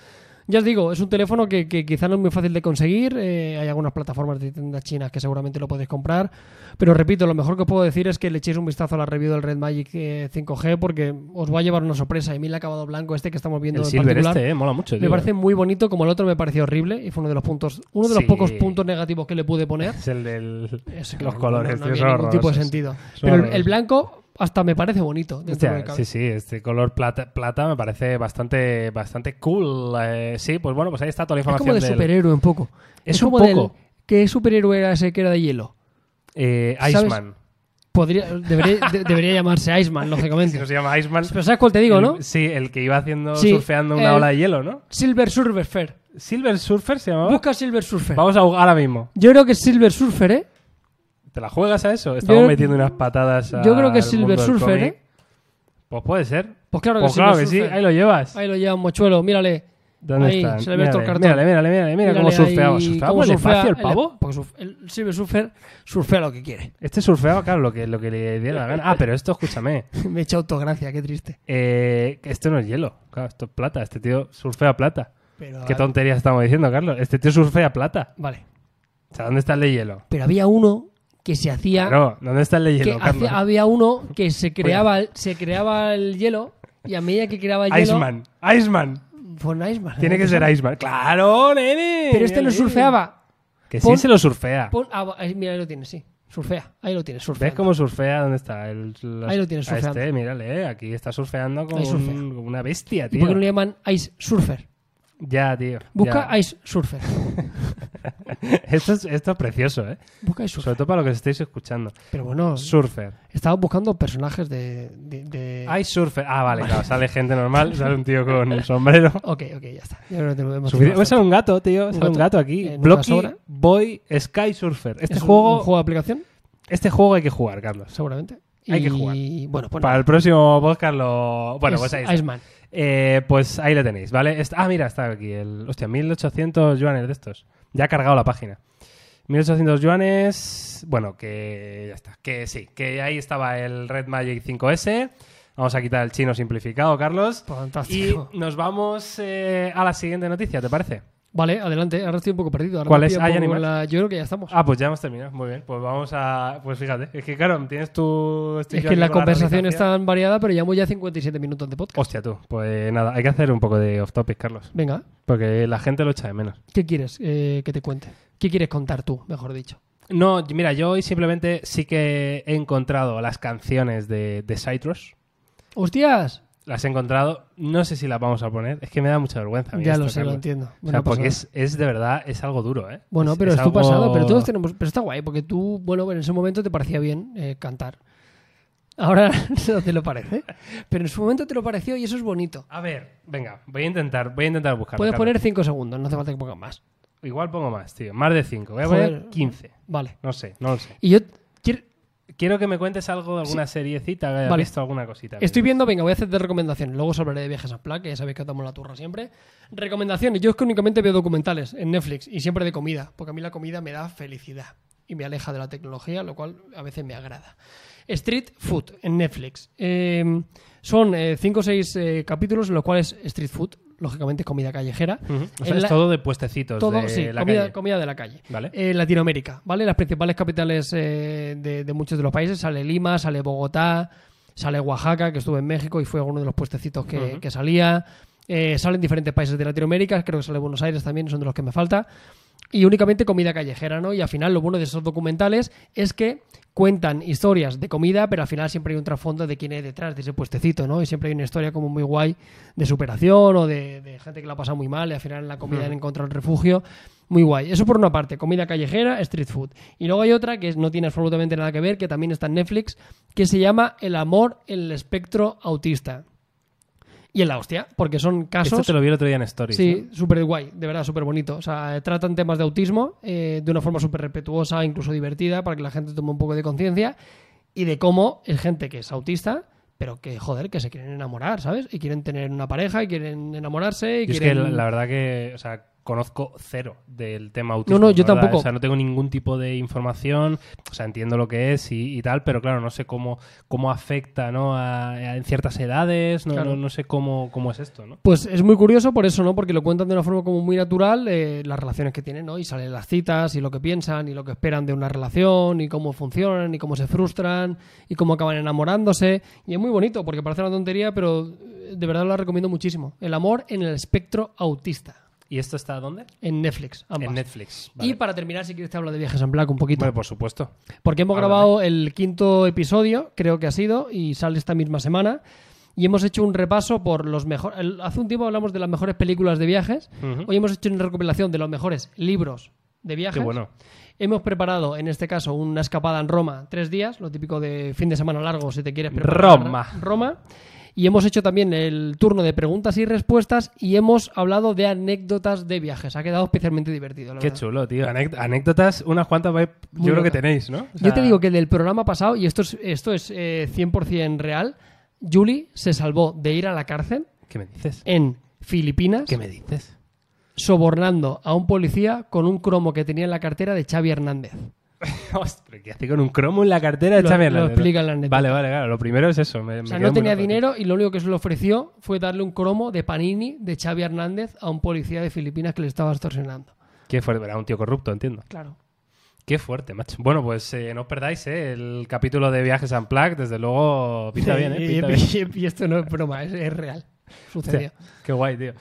Ya os digo, es un teléfono que, que quizá no es muy fácil de conseguir. eh, hay algunas plataformas de tiendas chinas que seguramente lo podéis comprar. Pero repito, lo mejor que os puedo decir es que le echéis un vistazo a la review del Red Magic eh, 5G porque os va a llevar una sorpresa. Y mí el acabado blanco este que estamos viendo El en silver particular, este, eh, mola mucho. me tío. parece muy bonito, como el otro me pareció horrible y fue uno de los puntos, uno de los Sí. pocos puntos negativos que le pude poner. <laughs> Es el que los colores, no, tío, no son había ningún tipo de sentido. Pero el, el blanco hasta me parece bonito. sí, sí, este color plata, plata me parece bastante, bastante cool. Eh, sí, pues bueno, pues ahí está toda la Es información. como de del- superhéroe un poco. Es un como del- poco. ¿Qué superhéroe era ese que era de hielo? Eh. Iceman. Podría, debería, de- debería llamarse Iceman, <laughs> lógicamente. No se llama Iceman. Pero ¿sabes cuál te digo, El- no? Sí, el que iba haciendo, Sí, surfeando una ola de hielo, ¿no? Silver Surfer. Silver Surfer se llamaba. Busca Silver Surfer. Vamos a jugar ahora mismo. Yo creo que es Silver Surfer, ¿eh? ¿Te la juegas a eso? Estamos Yo- metiendo unas patadas yo creo que es Silver Surfer. ¿eh? Pues puede ser. Pues claro que Pues es claro que sí, ahí lo llevas. Ahí lo lleva un mochuelo, mírale. ¿Dónde ahí, están? se le ve todo el Mírale, cartón. mírale, mírale, mírale, mira cómo Mírale surfeaba. Surfeaba cómo el surfea el pavo. porque surf- el Silver Surfer surfea lo que quiere. Este surfeaba, claro, lo que, lo que le diera la gana. Ah, pero esto, escúchame. <laughs> Me he hecho autogracia, qué triste. Eh, esto no es hielo. Claro, esto es plata. Este tío surfea plata. Pero, Qué tonterías estamos diciendo, Carlos. Este tío surfea plata. Vale. O sea, ¿dónde está el de hielo? Pero había uno que se hacía... No, ¿dónde está el de hielo, Carlos? hacía- había uno que se creaba, el- se creaba el hielo y a medida que creaba el hielo... Iceman. Iceman. Fue un Iceman. Tiene ¿eh? que ser Iceman. ¡Claro, nene! Pero este no Mírale. surfeaba. Que Pon- sí se lo surfea. Pon- ah, mira, ahí lo tienes, sí. Surfea. Ahí lo tienes, surfea. ¿Ves cómo surfea? ¿Dónde está? El, los- Ahí lo tienes a surfeando. Este, mírale, aquí está surfeando como, surfea. un- como una bestia, ¿Y tío. por qué no le llaman Ice Surfer? Ya, tío. Busca ya. Ice Surfer. <laughs> Esto, es, esto es precioso, ¿eh? Busca Ice Sobre Surfer. todo para lo que estéis escuchando. Pero bueno, Surfer. estaba buscando personajes de... de, de- Hay surfer. Ah, vale, claro. Sale <laughs> gente normal, sale un tío con el sombrero. <laughs> Ok, ok, ya está. Yo creo que te lo hemos Sufici- dicho Pues sale un gato, tío. Un Sale un gato. aquí. Eh, Blocky. Boy Sky Surfer. Este ¿Es un- juego, un juego de aplicación? este juego hay que jugar, Carlos. Seguramente. Hay y... que jugar. Bueno, pues Para el próximo podcast lo. Bueno, Es pues ahí está. Iceman. Eh, pues ahí lo tenéis, ¿vale? Ah, mira, está aquí. El, hostia, 1800 yuanes de estos. Ya ha cargado la página. 1800 yuanes. Bueno, que ya está. Que sí, que ahí estaba el Red Magic 5S. Vamos a quitar el chino simplificado, Carlos. Y Fantástico. nos vamos eh, a la siguiente noticia, ¿te parece? Vale, adelante. Ahora estoy un poco perdido. Ahora ¿Cuál es? ¿Hay la- Yo creo que ya estamos. Ah, pues ya hemos terminado. Muy bien. Pues vamos a. Pues fíjate. Es que, claro, tienes tu. estoy es que la con conversación es tan variada, pero llevamos ya 57 minutos de podcast. Hostia, tú. Pues nada, hay que hacer un poco de off topic, Carlos. Venga, Porque la gente lo echa de menos. ¿qué quieres eh, que te cuente? ¿Qué quieres contar tú, mejor dicho? No, mira, yo hoy simplemente sí que he encontrado las canciones de, de Citrus. ¡Hostias! Las he encontrado. No sé si las vamos a poner. Es que me da mucha vergüenza. a mí Ya esto, lo sé, lo entiendo. O sea, Bueno, porque es, es de verdad, es algo duro, ¿eh? Bueno, Es- pero es, tu algo- pasado, pero todos tenemos. Pero está guay, porque tú, bueno, en ese momento te parecía bien eh, cantar. Ahora <laughs> no te lo parece. Pero en su momento te lo pareció y eso es bonito. A ver, venga, voy a intentar, voy a intentar buscar. Puedes poner 5 segundos, no hace falta que pongas más. Igual pongo más, tío. Más de 5. Voy a Joder. poner 15. Vale. No sé, no lo sé. Y yo quiero- que me cuentes algo de alguna seriecita que hayas Vale. visto, alguna cosita. Estoy viendo, venga, voy a hacer de recomendaciones. Luego os hablaré de viajes a Plaque, ya sabéis que os damos la turra siempre. Recomendaciones. Yo es que únicamente veo documentales en Netflix y siempre de comida, porque a mí la comida me da felicidad y me aleja de la tecnología, lo cual a veces me agrada. Street Food en Netflix. Eh, son 5 o 6 capítulos en los cuales Street Food, lógicamente comida callejera. O sea, es la- todo de puestecitos Todo, de sí, la comida, calle. comida de la calle. Vale. Eh, Latinoamérica, ¿vale? Las principales capitales eh, de, de muchos de los países. Sale Lima, sale Bogotá, sale Oaxaca, que estuve en México y fue uno de los puestecitos que, que salía. Eh, salen diferentes países de Latinoamérica, creo que sale Buenos Aires también, son de los que me falta. Y únicamente comida callejera, ¿no? Y al final lo bueno de esos documentales es que cuentan historias de comida, pero al final siempre hay un trasfondo de quién hay detrás de ese puestecito, ¿no? Y siempre hay una historia como muy guay de superación o de, de gente que la ha pasado muy mal y al final en la comida han encontrado el refugio. Muy guay. Eso por una parte, comida callejera, street food. Y luego hay otra que no tiene absolutamente nada que ver, que también está en Netflix, que se llama El amor en el espectro autista. Y en la hostia, porque son casos... Esto te lo vi el otro día en Stories. Sí, súper guay, de verdad, súper bonito. O sea, eh, tratan temas de autismo eh, de una forma súper respetuosa, incluso divertida, para que la gente tome un poco de conciencia y de cómo es gente que es autista, pero que, joder, que se quieren enamorar, ¿sabes? Y quieren tener una pareja, y quieren enamorarse, y Yo es que quieren... la, la verdad que, o sea, conozco cero del tema autismo. No, no, yo verdad. tampoco. O sea, no tengo ningún tipo de información, o sea, entiendo lo que es y, y tal, pero claro, no sé cómo, cómo afecta, ¿no? A, a- en ciertas edades, no, Claro. no, no sé cómo, cómo es esto, ¿no? Pues es muy curioso por eso, ¿no? Porque lo cuentan de una forma como muy natural, eh, las relaciones que tienen, ¿no? Y salen las citas y lo que piensan y lo que esperan de una relación y cómo funcionan y cómo se frustran y cómo acaban enamorándose. Y es muy bonito porque parece una tontería, pero eh, de verdad lo recomiendo muchísimo. El amor en el espectro autista. ¿Y esto está dónde? En Netflix, ambas. En Netflix. Y para terminar, si quieres te hablo de viajes en black un poquito. Bueno, por supuesto. Porque hemos Háblame. grabado el quinto episodio, creo que ha sido, y sale esta misma semana. Y hemos hecho un repaso por los mejores. Hace un tiempo hablamos de las mejores películas de viajes. Hoy hemos hecho una recopilación de los mejores libros de viajes. Qué bueno. Hemos preparado, en este caso, una escapada en Roma, tres días, lo típico de fin de semana largo, si te quieres preparar. Roma. Roma. Y hemos hecho también el turno de preguntas y respuestas y hemos hablado de anécdotas de viajes. Ha quedado especialmente divertido. la Qué verdad. chulo, tío. Anécdotas, unas cuantas, yo Muy creo que tenéis, ¿no? O Yo te digo que del programa pasado, y esto es, esto es eh, 100% real, Julie se salvó de ir a la cárcel ¿Qué me dices? en Filipinas ¿Qué me dices? sobornando a un policía con un cromo que tenía en la cartera de Xavi Hernández. Ostras, ¿qué hace con un cromo en la cartera de Lo- Xavi lo explica en la. Vale, vale, claro. Lo primero es eso. me- O sea, no tenía dinero y lo único que se le ofreció fue darle un cromo de Panini de Xavi Hernández a un policía de Filipinas que le estaba extorsionando. Qué fuerte, era un tío corrupto, entiendo. Claro. Qué fuerte, macho. Bueno, pues eh, no os perdáis ¿eh? el capítulo de Viajes en Plague, desde luego pinta bien, ¿eh? Y- Pinta y, bien. y esto no es broma, es, es real. <laughs> Sucedió. Qué guay, tío.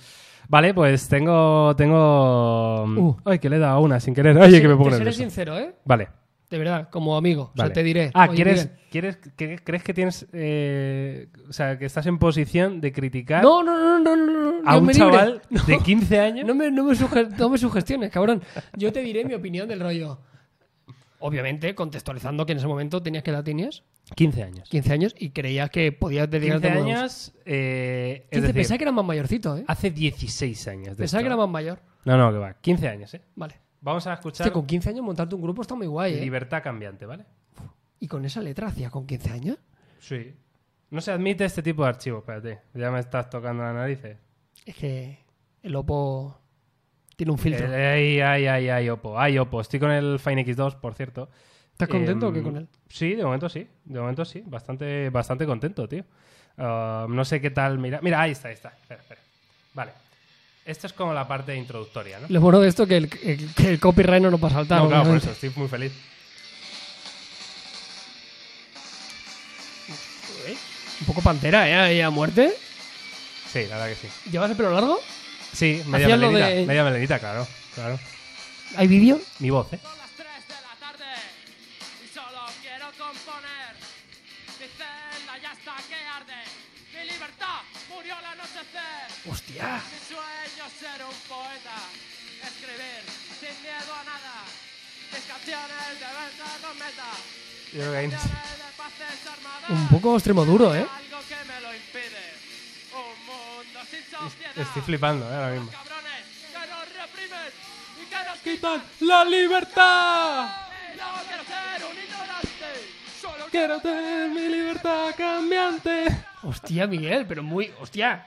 Vale, pues tengo... tengo... Uh. Ay, que le he dado una sin querer. <laughs> Oye, Sí, que me pongo te seré sincero, ¿eh? Vale, De verdad, como amigo. O sea, te diré. Ah, "Oye, ¿quieres, Miguel". ¿quieres que- crees que tienes... eh, o sea, que estás en posición de criticar No, no, no, no, no, no. a un libre. chaval <laughs> No, de 15 años? No me, no, me suge- no me sugestiones, cabrón. Yo te diré mi opinión del rollo. Obviamente, contextualizando que en ese momento tenías que edad tenías, 15 años. 15 años, y creías que podías 15 dedicarte a nuevos. años... Eh, es 15, decir, pensaba que era más mayorcito, ¿eh? hace 16 años de Pensaba esto. que era más mayor. No, no, que va. 15 años, ¿eh? Vale. Vamos a escuchar Hostia, con 15 años montarte un grupo está muy guay, ¿eh? Libertad Cambiante, ¿vale? ¿Y con esa letra hacía con 15 años? Sí. No se admite este tipo de archivos, espérate. Ya me estás tocando las narices. Es que el Oppo tiene un filtro. Eh, Ay, ay, ay, ay, Oppo. Ay, Oppo. Estoy con el Fine X2, por cierto. ¿Estás contento o qué con él? Sí, de momento sí. De momento sí. Bastante, bastante contento, tío. Ah, no sé qué tal. Mira, mira, ahí está, ahí está. Espera, espera. Vale. Esto es como la parte introductoria, ¿no? Lo bueno de esto es que el, el- que el copyright no nos va a saltar. no, claro, por eso. Estoy muy feliz. Un poco pantera, ¿eh? Ahí a muerte. Sí, la verdad que sí. ¿Llevas el pelo largo? Sí, media Hacías lo melenita. de- Media melenita, claro. Claro. ¿Hay vídeo? Mi voz, ¿eh? Son las 3 de la tarde y solo quiero componer. Mi celda ya está que arde. Mi libertad murió al anochecer. ¡Hostia! Mi sueño es ser un poeta. Escribir sin miedo a nada. Mis canciones deben ser dos metas. Yo creo que ahí- Canciones de paces armadas. Un poco extremo duro, ¿eh? Algo que me lo impide. Un. Estoy flipando, ¿eh? Ahora mismo. Cabrones que nos reprimen y que nos ¡Quitan la libertad! No quiero ser un ignorante, solo Quiero tener mi libertad cambiante. Hostia, Miguel, pero muy. ¡Hostia!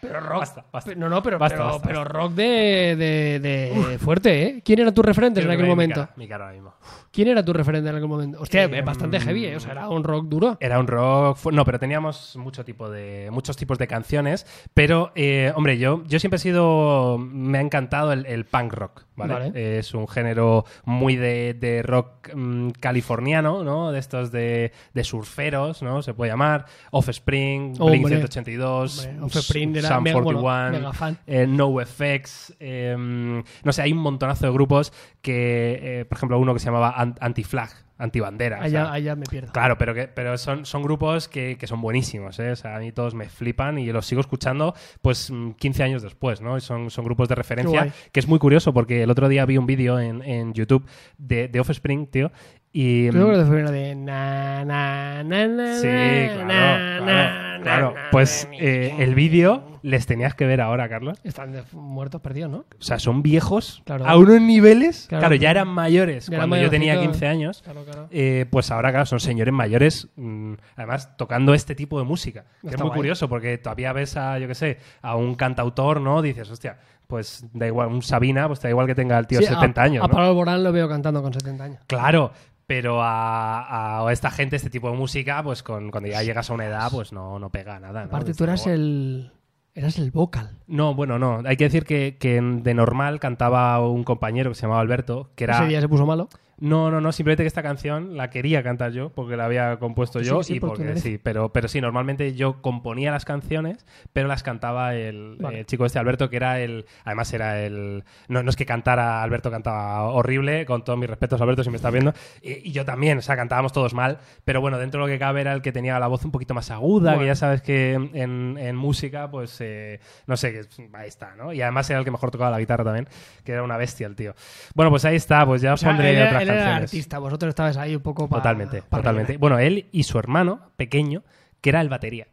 Pero rock. Basta, basta. No, no, pero, Basta, pero, basta, pero rock de, de, de fuerte, ¿eh? ¿Quién era tu referente en Creo aquel veis mi momento? cara, Mi cara ahora mismo. ¿Quién era tu referente en aquel momento? Hostia, Eh, es bastante heavy, ¿eh? O sea, era un rock duro. Era un rock. No, pero teníamos mucho tipo de, muchos tipos de canciones. Pero, eh, hombre, yo, yo siempre he sido. Me ha encantado el, el punk rock, ¿vale? Vale. Es un género muy de, de rock mm, californiano, ¿no? De estos de, de surferos, ¿no? Se puede llamar. Offspring, Hombre. Blink 182, Hombre, Offspring Sum mega- bueno, 41, mega fan. eh, NoFX. eh, no sé, hay un montonazo de grupos que, eh, por ejemplo, uno que se llamaba Anti-Flag, Anti-Bandera. o Allá, sea, allá me pierdo. Claro, pero que pero son, son grupos que, que son buenísimos, ¿eh? O sea, a mí todos me flipan y los sigo escuchando pues mm, 15 años después, ¿no? Y son, son grupos de referencia, que es muy curioso porque el otro día vi un vídeo en, en YouTube de, de Offspring, tío, y... Creo mm, que febrero de na na na na Sí, claro, na, claro. na, Claro, pues eh, el vídeo les tenías que ver ahora, Carlos. Están muertos perdidos, ¿no? O sea, son viejos Claro. a unos niveles. Claro, Claro. ya eran mayores Ya cuando yo tenía mayorcitos. 15 años. Claro, claro. Eh, pues ahora, claro, son señores mayores, mm, además tocando este tipo de música. Que es muy guay. curioso porque todavía ves a, yo qué sé, a un cantautor, ¿no? Dices, hostia, pues da igual, un Sabina, pues da igual que tenga el tío Sí, 70 a, años, A ¿no? Pablo Alborán lo veo cantando con 70 años. Claro, pero a, a esta gente, este tipo de música, pues con, cuando ya llegas a una edad, pues no, no pega nada. Aparte, tú eras el. Eras el vocal. No, bueno, no. Hay que decir que, que de normal cantaba un compañero que se llamaba Alberto, que era... Ese día se puso malo. No, no, no, simplemente que esta canción la quería cantar yo, porque la había compuesto Sí, yo sí, y porque porque sí, pero, pero sí, normalmente yo componía las canciones, pero las cantaba el, Vale. el chico este Alberto, que era el, además era el, no, no es que cantara, Alberto cantaba horrible, con todos mis respetos Alberto si me estás viendo, y, y yo también, o sea, cantábamos todos mal, pero bueno, dentro de lo que cabe era el que tenía la voz un poquito más aguda, que ya sabes que en, en música, pues, eh, no sé, ahí está, ¿no? Y además era el que mejor tocaba la guitarra también, que era una bestia el tío. Bueno, pues ahí está, pues ya os O sea, pondré era- artista, vosotros estabais ahí un poco para. Totalmente, totalmente. Bueno, él y su hermano pequeño, que era el batería.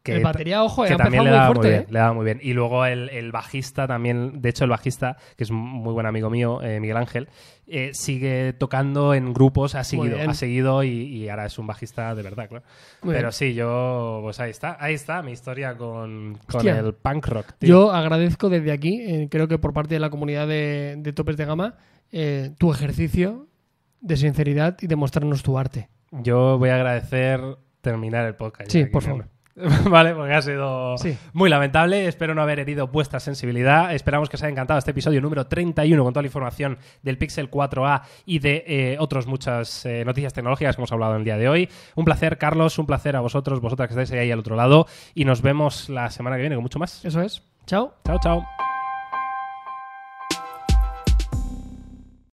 Que, El batería, ojo, que también le muy daba fuerte, muy bien, ¿eh? le daba muy bien. Y luego el, el bajista también, de hecho el bajista, que es un muy buen amigo mío, eh, Miguel Ángel, eh, sigue tocando en grupos, ha seguido, ha seguido y, y ahora es un bajista de verdad, claro. Muy Pero bien. sí, yo, pues ahí está, ahí está mi historia con, con el punk rock. tío. Yo agradezco desde aquí, creo que por parte de la comunidad de, de Topes de Gama, tu ejercicio de sinceridad y de mostrarnos tu arte. Yo voy a agradecer terminar el podcast. Sí, por Guillermo. <laughs> Vale, porque ha sido Sí. muy lamentable. Espero no haber herido vuestra sensibilidad. Esperamos que os haya encantado este episodio número 31 con toda la información del Pixel 4a y de eh, otras muchas eh, noticias tecnológicas que hemos hablado en el día de hoy. Un placer, Carlos. Un placer a vosotros, vosotras que estáis ahí al otro lado. Y nos vemos la semana que viene con mucho más. Eso es. Chao. Chao, chao.